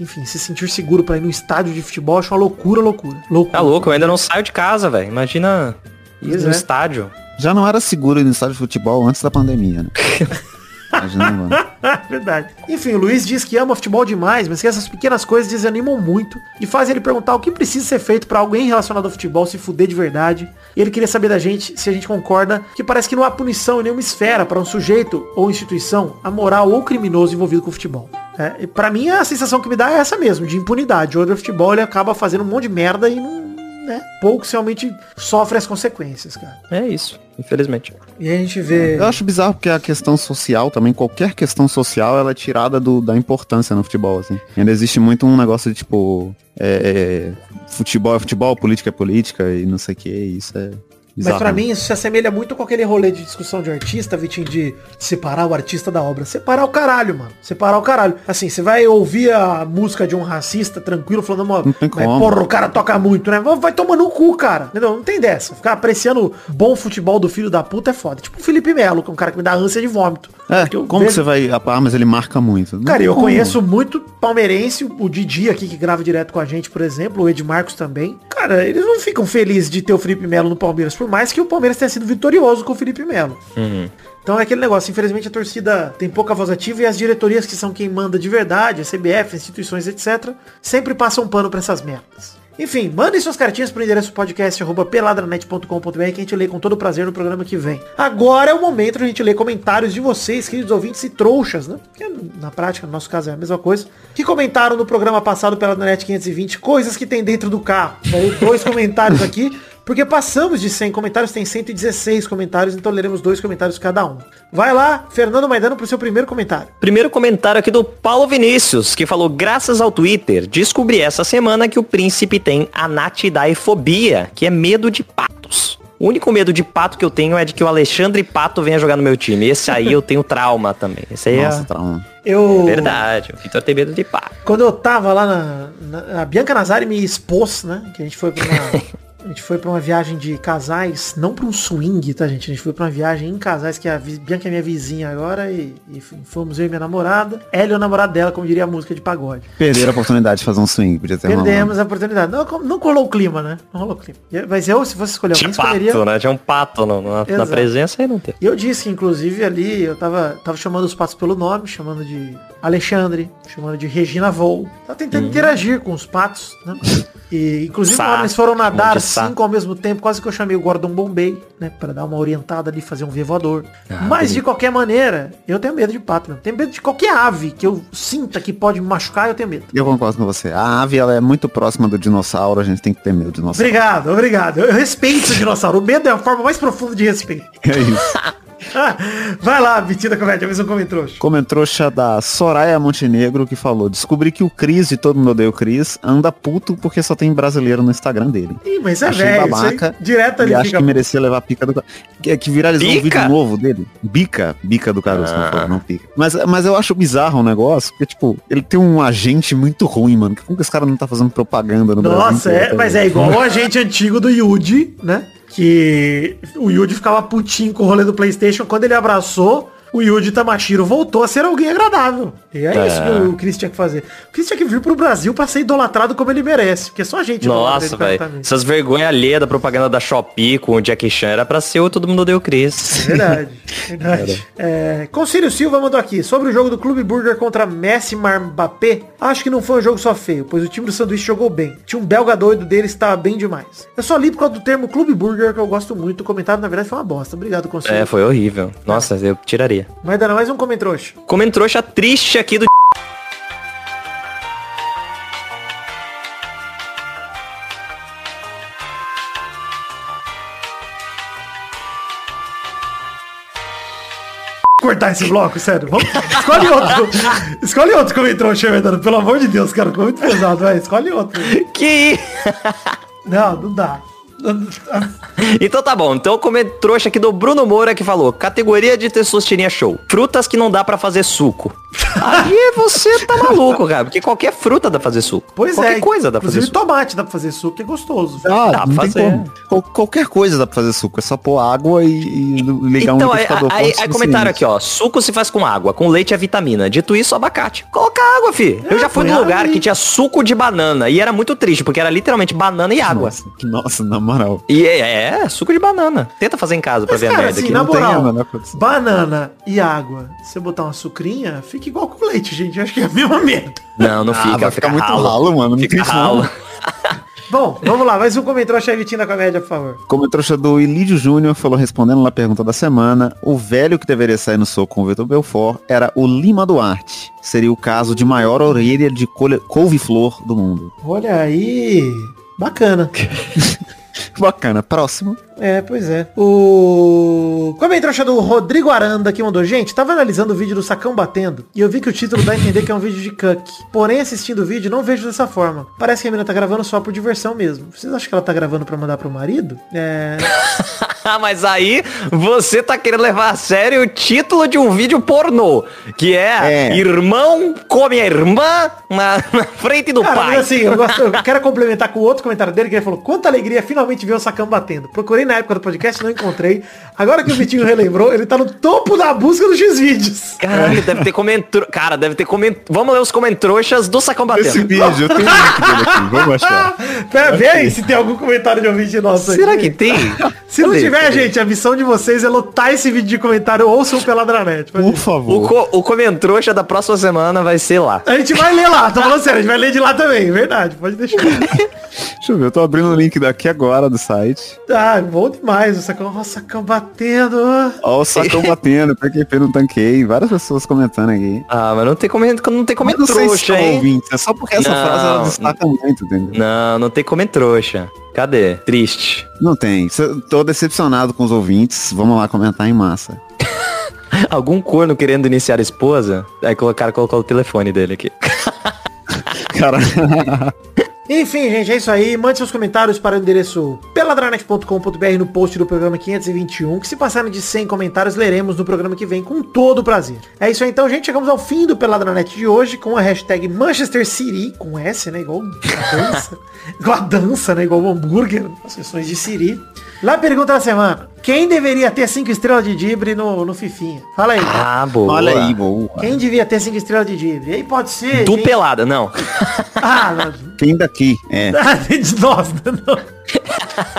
enfim, se sentir seguro pra ir no estádio de futebol, acho uma loucura, loucura. Loucura. Tá louco, eu ainda não saio de casa, velho. Imagina ir Pois no é. estádio. Já não era seguro ir no estádio de futebol antes da pandemia, né? Imagina, mano. Verdade. Enfim, o Luiz diz que ama futebol demais, mas que essas pequenas coisas desanimam muito e fazem ele perguntar o que precisa ser feito pra alguém relacionado ao futebol se fuder de verdade. E ele queria saber da gente se a gente concorda que parece que não há punição em nenhuma esfera para um sujeito ou instituição amoral ou criminoso envolvido com o futebol. É, pra mim a sensação que me dá é essa mesmo, de impunidade. O jogador de futebol ele acaba fazendo um monte de merda e não, né, poucos realmente sofrem as consequências, cara. É isso, infelizmente. E a gente vê... Eu acho bizarro porque a questão social também, qualquer questão social, ela é tirada do- da importância no futebol, assim. Ainda existe muito um negócio de tipo, é, futebol é futebol, política é política e não sei o que, isso é Mas pra mim isso se assemelha muito com aquele rolê de discussão de artista, Vitinho, de separar o artista da obra. Separar o caralho, mano. Separar o caralho. Assim, você vai ouvir a música de um racista tranquilo, falando, mano, porra, o cara toca muito, né? Vai- tomar no cu, cara. Entendeu? Não tem dessa. Ficar apreciando bom futebol do filho da puta é foda. Tipo o Felipe Melo, que é um cara que me dá ânsia de vômito. É, como vejo- você vai... Ah, mas ele marca muito. Não Cara, eu como. conheço muito palmeirense, o Didi aqui que grava direto com a gente, por exemplo, o Ed Marcos também. Cara, eles não ficam felizes de ter o Felipe Melo no Palmeiras, por mais que o Palmeiras tenha sido vitorioso com o Felipe Melo. Então é aquele negócio, infelizmente a torcida tem pouca voz ativa e as diretorias que são quem manda de verdade, a CBF, instituições, etc, sempre passam pano pra essas merdas. Enfim, mandem suas cartinhas pro endereço podcast arroba peladranet.com.br que a gente lê com todo prazer no programa que vem. Agora é o momento de a gente ler comentários de vocês, queridos ouvintes e trouxas, né? Que na prática, no nosso caso, é a mesma coisa. Que comentaram no programa passado pela Net 520 coisas que tem dentro do carro. Daí dois comentários aqui. Porque passamos de 100 comentários, tem 116 comentários, então leremos dois comentários cada um. Vai lá, Fernando Maidano, pro seu primeiro comentário. Primeiro comentário aqui do Paulo Vinícius, que falou, graças ao Twitter, descobri essa semana que o príncipe tem anatidaifobia, que é medo de patos. O único medo de pato que eu tenho é de que o Alexandre Pato venha jogar no meu time. Esse aí eu tenho trauma também. Esse aí Nossa, é trauma. Eu... verdade. O Vitor tem medo de pato. Quando eu tava lá na, na- A Bianca Nazari me expôs, né? Que a gente foi pra uma. A gente foi pra uma viagem de casais, não pra um swing, tá, gente? A gente foi pra uma viagem em casais, que a Vi- Bianca é minha vizinha agora, e, e fomos eu e minha namorada. Ela e o namorado dela, como diria a música de pagode. Perderam a oportunidade de fazer um swing, podia ter Perdemos a oportunidade. Não, não colou o clima, né? Não rolou o clima. Mas eu, se fosse escolher alguém, Tinha escolheria... pato, né? Tinha um pato no- na, na presença e não tem. E eu disse que, inclusive, ali eu tava, tava chamando os patos pelo nome, chamando de Alexandre, chamando de Regina Vou. Tava tentando interagir com os patos, né? E, inclusive, Sá, quando eles foram nadar sá. cinco ao mesmo tempo, quase que eu chamei o Gordon Bombay, né? Pra dar uma orientada ali, fazer um voador. Mas, de qualquer maneira, eu tenho medo de pato, mesmo. Tenho medo de qualquer ave que eu sinta que pode me machucar, eu tenho medo. Eu concordo com você. A ave, ela é muito próxima do dinossauro, a gente tem que ter medo do dinossauro. Obrigado, obrigado. Eu respeito o dinossauro. O medo é a forma mais profunda de respeito. É isso. Ah, Vai lá, Betida Comédia, vê se eu come trouxa. Comentrouxa da Soraya Montenegro que falou, descobri que o Cris, de todo mundo odeia o Cris, anda puto porque só tem brasileiro no Instagram dele. Ih, mas é Achei velho, isso aí, babaca direto E ali acho fica... que merecia levar pica do que, que viralizou um Bica? vídeo novo dele. Bica, bica do Caruso, Ah. não, foi, não pica. Mas, mas eu acho bizarro o negócio, porque, tipo, ele tem um agente muito ruim, mano. Como que esse cara não tá fazendo propaganda no Brasil? Nossa, é, tá mas é igual o agente antigo do Yuji, né? Que o Yuji ficava putinho com o rolê do Playstation. Quando ele abraçou, o Yuji Tamashiro voltou a ser alguém agradável. E é, isso que o Chris tinha que fazer. O Chris tinha que vir pro Brasil pra ser idolatrado como ele merece. Porque só a gente Nossa, velho. Essas vergonhas alheias da propaganda da Shopee com o Jackie Chan era pra ser o Todo Mundo Deu o Chris. Verdade, verdade. É, Concílio Silva mandou aqui, sobre o jogo do Clube Burger contra Messi Mbappé, acho que não foi um jogo só feio, pois o time do sanduíche jogou bem. Tinha um belga doido dele, estava bem demais. Eu só li por causa do termo Clube Burger, que eu gosto muito. O comentário, na verdade, foi uma bosta. Obrigado, Concílio. É, foi horrível. Nossa, eu tiraria. Mas dá mais um comentrouxa. Comentrouxa triste aqui do Cortar esse bloco, sério. Vamos... Escolhe outro. Escolhe outro comentrouxa, Medano. Pelo amor de Deus, cara. Ficou muito pesado, vai. Escolhe outro. que Não, não dá. Então tá bom. Então comentrouxa aqui do Bruno Moura que falou: categoria de testosterinha show. Frutas que não dá pra fazer suco. Aí você tá maluco, cara. Porque qualquer fruta dá pra fazer suco. Pois qualquer é. coisa dá pra fazer suco. tomate dá pra fazer suco, que é gostoso. Ah, Dá pra não tem fazer. como. Qual- qualquer coisa dá pra fazer suco. É só pôr água e, e ligar Então, um aí, liquidificador aí, forte aí o comentaram aqui, ó. Suco se faz com água, com leite é vitamina. Dito isso, abacate. Coloca água, fi. Eu É, já fui num lugar aí. que tinha suco de banana. E era muito triste, porque era literalmente banana e água. Nossa, nossa, na moral. E é, é, suco de banana. Tenta fazer em casa pra Mas, ver a cara, merda assim, aqui. na a moral, banana e água, se você botar uma sucrinha, fica igual com leite, gente. Eu acho que é a mesma merda. Não, não Ah, fica. vai fica ficar muito ralo. ralo, mano. Não Fica tem ralo. Bom, vamos lá. Mais um comentário Chevitinho da comédia, por favor. Como trouxa do Ilídio Júnior falou respondendo na pergunta da semana, o velho que deveria sair no soco com o Vitor Belfort era o Lima Duarte. Seria o caso de maior orelha de couve-flor do mundo. Olha aí. Bacana. Bacana. Próximo. É, pois é. O comentário do Rodrigo Aranda que mandou, gente, tava analisando o vídeo do Sacão batendo e eu vi que o título dá a entender que é um vídeo de cuck. Porém, assistindo o vídeo, não vejo dessa forma. Parece que a menina tá gravando só por diversão mesmo. Vocês acham que ela tá gravando pra mandar pro marido? É. Ah, mas aí você tá querendo levar a sério o título de um vídeo pornô. Que é, É. Irmão come a irmã na, na frente do Cara, pai. mas assim, eu, gosto- eu quero complementar com o outro comentário dele, que ele falou, quanta alegria finalmente ver o Sacão batendo. Procurei na época do podcast, não encontrei. Agora que o Vitinho relembrou, ele tá no topo da busca dos X-Vídeos. Caralho, deve ter comentro... Cara, deve ter coment... Vamos ler os comentrouxas do Sacão Esse Batendo. vídeo, eu tenho o link dele aqui. Vamos achar. Pera, vê aí se tem algum comentário de ouvinte nosso aí. Será que tem? Se não Cadê? Tiver, gente, a missão de vocês é lotar esse vídeo de comentário, ouçam o Peladranet. Por ir. O, favor. co o Comentrouxa da próxima semana vai ser lá. A gente vai ler lá, tô falando sério, a gente vai ler de lá também, verdade, pode deixar. Deixa eu ver, eu tô abrindo o link daqui agora do site. Ah, bom demais, o sacão, ó, o sacão batendo. Ó, o sacão batendo, PQP no tanquei. Várias pessoas comentando aqui. Ah, mas não tem comento, não tem Mas não são hein? ouvintes, é só porque essa Não. frase ela destaca muito, entendeu? Não, não tem comentrouxa. Cadê? Triste. Não tem. Tô decepcionado com os ouvintes. Vamos lá comentar em massa. Algum corno querendo iniciar a esposa? Aí o cara colocou o telefone dele aqui. Cara, Enfim, gente, é isso aí. Mande seus comentários para o endereço peladranet.com.br no post do programa 521, que se passarem de 100 comentários, leremos no programa que vem com todo o prazer. É isso aí, então, gente. Chegamos ao fim do Peladranet de hoje com a hashtag Manchester City, com S, né? Igual a dança. igual a dança, né? Igual o hambúrguer, as sessões de Siri. Lá pergunta da semana. Quem deveria ter 5 estrelas de Dibre no, no Fifinha? Fala aí. Ah, boa. olha aí, boa. Quem devia ter 5 estrelas de Dibre? Aí pode ser... Do gente- pelada, não. Ah, não. Quem daqui? É. Ah, de nós, não.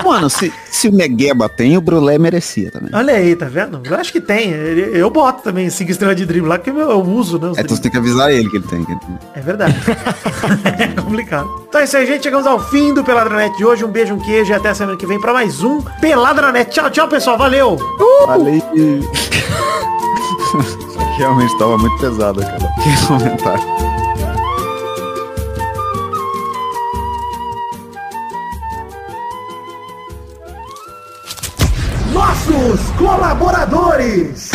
Mano, se, se o Negueba tem, o Brulé merecia também. Olha aí, tá vendo? Eu acho que tem. Eu boto também 5 estrelas de drible lá, que eu, eu uso, né? É, tu dribles. tem que avisar ele que ele tem. Que ele tem. É verdade. é complicado. Então é isso aí, gente. Chegamos ao fim do Peladranet de hoje. Um beijo, um queijo e até a semana que vem pra mais um Peladranet. Tchau, tchau, pessoal. Valeu! Falei. Que realmente tava muito pesado aquela- comentário. Nossos colaboradores!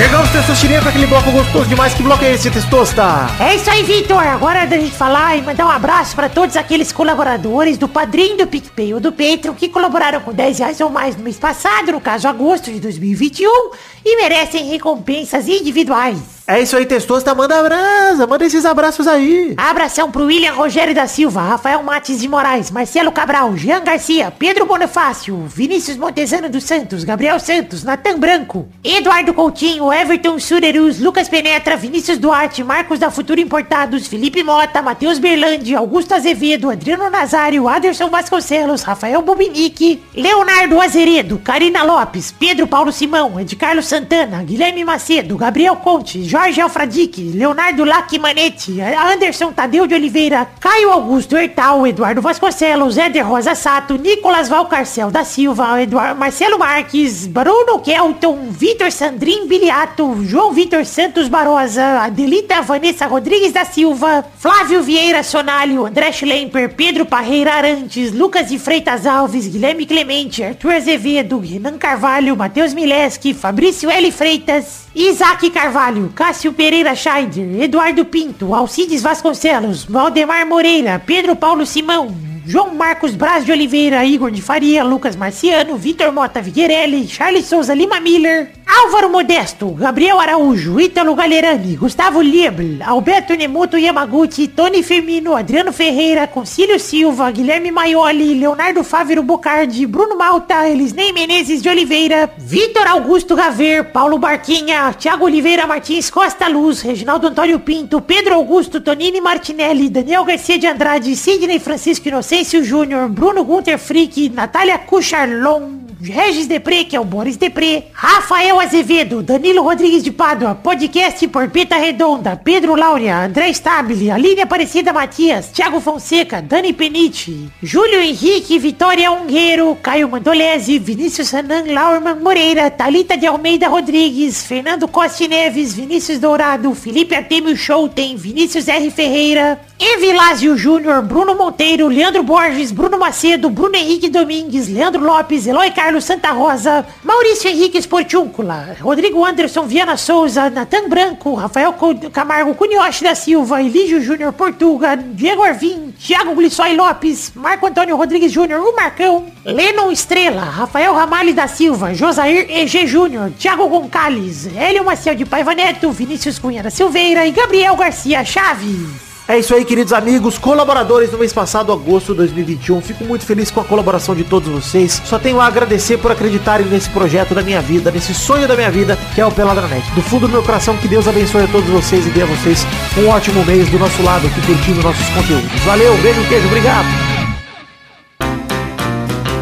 Chegamos, Testosterinha, pra aquele bloco gostoso demais. Que bloco é esse, Testosta? É isso aí, Vitor. Agora é da gente falar e mandar um abraço para todos aqueles colaboradores do Padrinho do PicPay ou do Patreon que colaboraram com 10 reais ou mais no mês passado, no caso agosto de 2021, e merecem recompensas individuais. É isso aí, Testosta. Manda abraço, manda esses abraços aí. Abração pro William Rogério da Silva, Rafael Mates de Moraes, Marcelo Cabral, Jean Garcia, Pedro Bonifácio, Vinícius Montezano dos Santos, Gabriel Santos, Natan Branco, Eduardo Coutinho, Everton Surerus, Lucas Penetra, Vinícius Duarte, Marcos da Futuro Importados, Felipe Mota, Matheus Berlandi, Augusto Azevedo, Adriano Nazário, Aderson Vasconcelos, Rafael Bobinique, Leonardo Azeredo, Karina Lopes, Pedro Paulo Simão, Ed Carlos Santana, Guilherme Macedo, Gabriel Conte, Jorge Alfradique, Leonardo Lacmanetti, Anderson Tadeu de Oliveira, Caio Augusto Hertal, Eduardo Vasconcelos, Éder Rosa Sato, Nicolas Valcarcel da Silva, Eduardo Marcelo Marques, Bruno Kelton, Vitor Sandrin Biliato, João Vitor Santos Barosa, Adelita Vanessa Rodrigues da Silva, Flávio Vieira Sonalho, André Schlemper, Pedro Parreira Arantes, Lucas de Freitas Alves, Guilherme Clemente, Arthur Azevedo, Renan Carvalho, Matheus Mileski, Fabrício L. Freitas, Isaac Carvalho, Cássio Pereira Scheider, Eduardo Pinto, Alcides Vasconcelos, Valdemar Moreira, Pedro Paulo Simão, João Marcos Braz de Oliveira, Igor de Faria, Lucas Marciano, Vitor Mota Viguerelli, Charles Souza Lima Miller, Álvaro Modesto, Gabriel Araújo, Ítalo Galerani, Gustavo Liebl, Alberto Nemoto Yamaguchi, Tony Firmino, Adriano Ferreira, Concílio Silva, Guilherme Maioli, Leonardo Fávero Bocardi, Bruno Malta, Elisnei Menezes de Oliveira, Vitor Augusto Gaver, Paulo Barquinha, Thiago Oliveira Martins Costa Luz, Reginaldo Antônio Pinto, Pedro Augusto Tonini Martinelli, Daniel Garcia de Andrade, Sidney Francisco Inocêncio Júnior, Bruno Gunter Frick, Natália Cucharlon, Regis Depré, que é o Boris Depré, Rafael Azevedo, Danilo Rodrigues de Pádua, podcast Porpeta Redonda, Pedro Laura, André Stabile, Aline Aparecida Matias, Thiago Fonseca, Dani Penite, Júlio Henrique, Vitória Ungueiro, Caio Mandolese, Vinícius Renan Laurman Moreira, Talita de Almeida Rodrigues, Fernando Costa Neves, Vinícius Dourado, Felipe Artemio Schouten, Vinícius R. Ferreira, Evilásio Júnior, Bruno Monteiro, Leandro Borges, Bruno Macedo, Bruno Henrique Domingues, Leandro Lopes, Eloy Carlos Santa Rosa, Maurício Henrique Esportúncula, Rodrigo Anderson Viana Souza, Natan Branco, Rafael Camargo Cunioche da Silva, Elígio Júnior Portuga, Diego Arvim, Thiago Glissói Lopes, Marco Antônio Rodrigues Júnior, o Marcão, Lennon Estrela, Rafael Ramalho da Silva, Josair EG Júnior, Thiago Goncalves, Hélio Maciel de Paiva Neto, Vinícius Cunha da Silveira e Gabriel Garcia Chaves. É isso aí, queridos amigos, colaboradores do mês passado, agosto de 2021. Fico muito feliz com a colaboração de todos vocês. Só tenho a agradecer por acreditarem nesse projeto da minha vida, nesse sonho da minha vida, que é o Peladranet. Do fundo do meu coração, que Deus abençoe a todos vocês e dê a vocês um ótimo mês do nosso lado, aqui curtindo nossos conteúdos. Valeu, beijo, queijo, obrigado.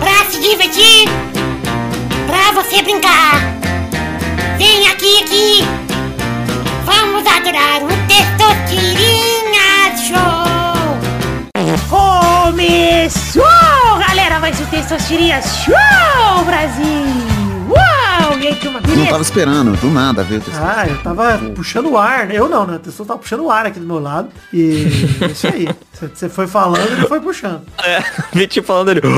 Pra se divertir, pra você brincar. Vem aqui, aqui. Vamos adorar o Testosterinha Show. Começou, galera, mais um Testosterinha Show, Brasil! Uau! E aí, turma, Não beleza? tava esperando, do nada, viu? Ah, eu tava puxando o ar, né? Eu não, né? A pessoa tava puxando o ar aqui do meu lado. E é isso aí. Você- foi falando, ele foi puxando. É, Vitinho falando ali.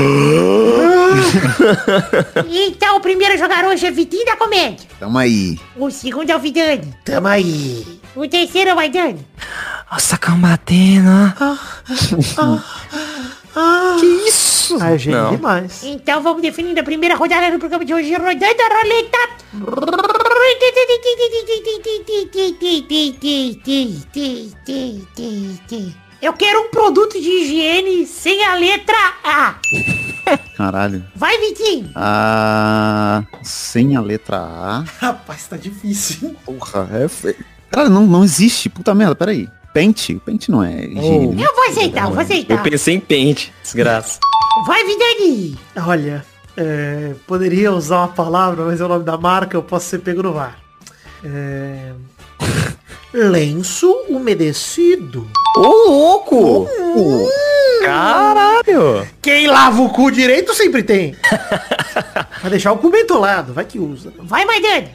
Então, o primeiro a jogar hoje é Vitinho da Comédia. Tamo aí. O segundo é o Vidani. Tamo aí. O terceiro é o Aidani. Nossa, combatendo. Que isso? Ah, gente, Não. demais. Então vamos definindo a primeira rodada do programa de hoje, rodando a roleta. Eu quero um produto de higiene sem a letra A. Caralho. Vai, Vitinho. Ah, sem a letra A. Rapaz, tá difícil. Porra, é feio. Cara, não, não existe. Puta merda, peraí. Pente? Pente não é higiene. né? Eu vou aceitar, eu vou Eu aceitar. pensei em pente. Desgraça. Vai, Vidani. Olha, é, poderia usar uma palavra, mas é o nome da marca, eu posso ser pego no VAR. É... Lenço umedecido. Ô, louco! Caralho! Quem lava o cu direito sempre tem. Vai deixar o cu mentolado, vai que usa. Vai, Maidani.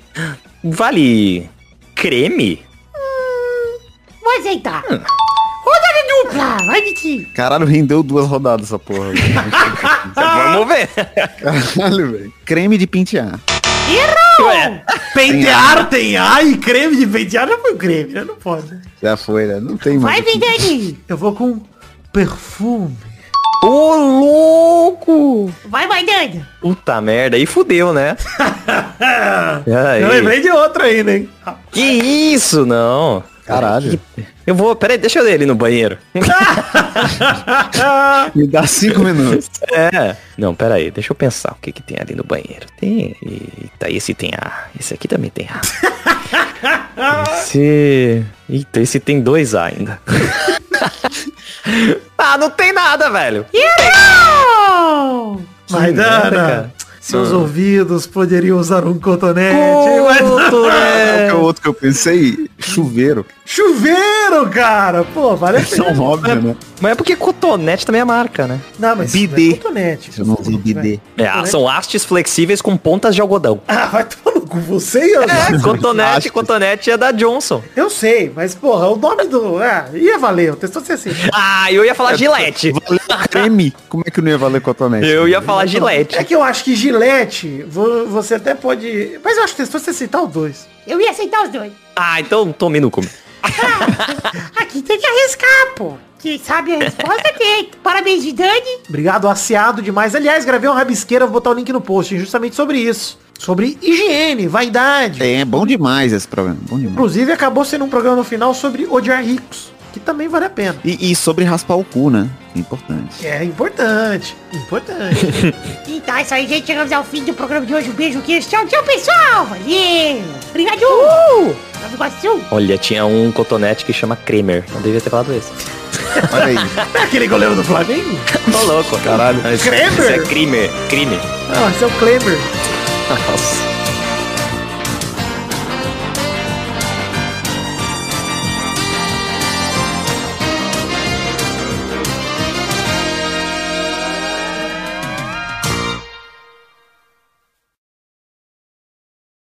Vale creme? Vou aceitar. Rodada dupla. Vai, Vitinho. Caralho, rendeu duas rodadas essa porra. Vamos ver. Caralho, velho. Creme de pentear. Errou. Ué, Pentear tem A e creme de pentear já foi o creme, né? Não pode. Já foi, né? Não tem Vai, mais. Vidani. Eu vou com perfume. Ô, louco! Vai, Maidani. Puta merda, aí fudeu, né? Aí. Eu lembrei de outra ainda, hein? Que isso, não. Caralho. Eu vou, peraí, deixa eu ir ali no banheiro. Me dá cinco minutos. É. Não, peraí, deixa eu pensar o que que tem ali no banheiro. Tem. Eita, esse tem A. Esse aqui também tem A. Esse. Eita, esse tem dois A ainda. ah, não tem nada, velho. Errou. Maidana, seus ouvidos poderiam usar um cotonete. Qual que é o outro que eu pensei? Chuveiro. Chuveiro, cara! Pô, vale a pena. São óbvio, né? Mas é porque cotonete também é marca, né? Não, mas Bidê. é cotonete. Eu não vi bidê. É, são hastes flexíveis com pontas de algodão. Ah, vai tomar cu você e eu. É, cotonete, cotonete é da Johnson. Eu sei, mas porra, o nome do. Ah, ia valer, testou ser assim. Ah, eu ia falar gilete. Creme. Como é que não ia valer cotonete? Eu ia falar gilete. É que eu acho que Gillette, vo- você até pode. Mas eu acho que testou você citar os dois. Eu ia aceitar os dois. Ah, então tome no cu. Aqui tem que arriscar, pô. Quem sabe a resposta tem. Parabéns, Vidani. Obrigado, aciado demais. Aliás, gravei uma rabisqueira, vou botar o link no post, justamente sobre isso. Sobre higiene, vaidade. É, é bom demais esse programa. Bom demais. Inclusive, acabou sendo um programa no final sobre odiar ricos, que também vale a pena. E, e sobre raspar o cu, né? É importante. É importante, importante. Então é isso aí, gente. Chegamos ao fim do programa de hoje. Um beijo, queijo. Tchau, tchau, pessoal. Valeu. Obrigado. Uh! Olha, tinha um cotonete que chama Kramer. Não devia ter falado esse. Olha aí. é aquele goleiro do Flamengo? Tô louco. Caralho. Kramer? esse é Kramer. Crime. Não, esse é o Kleber. Nossa.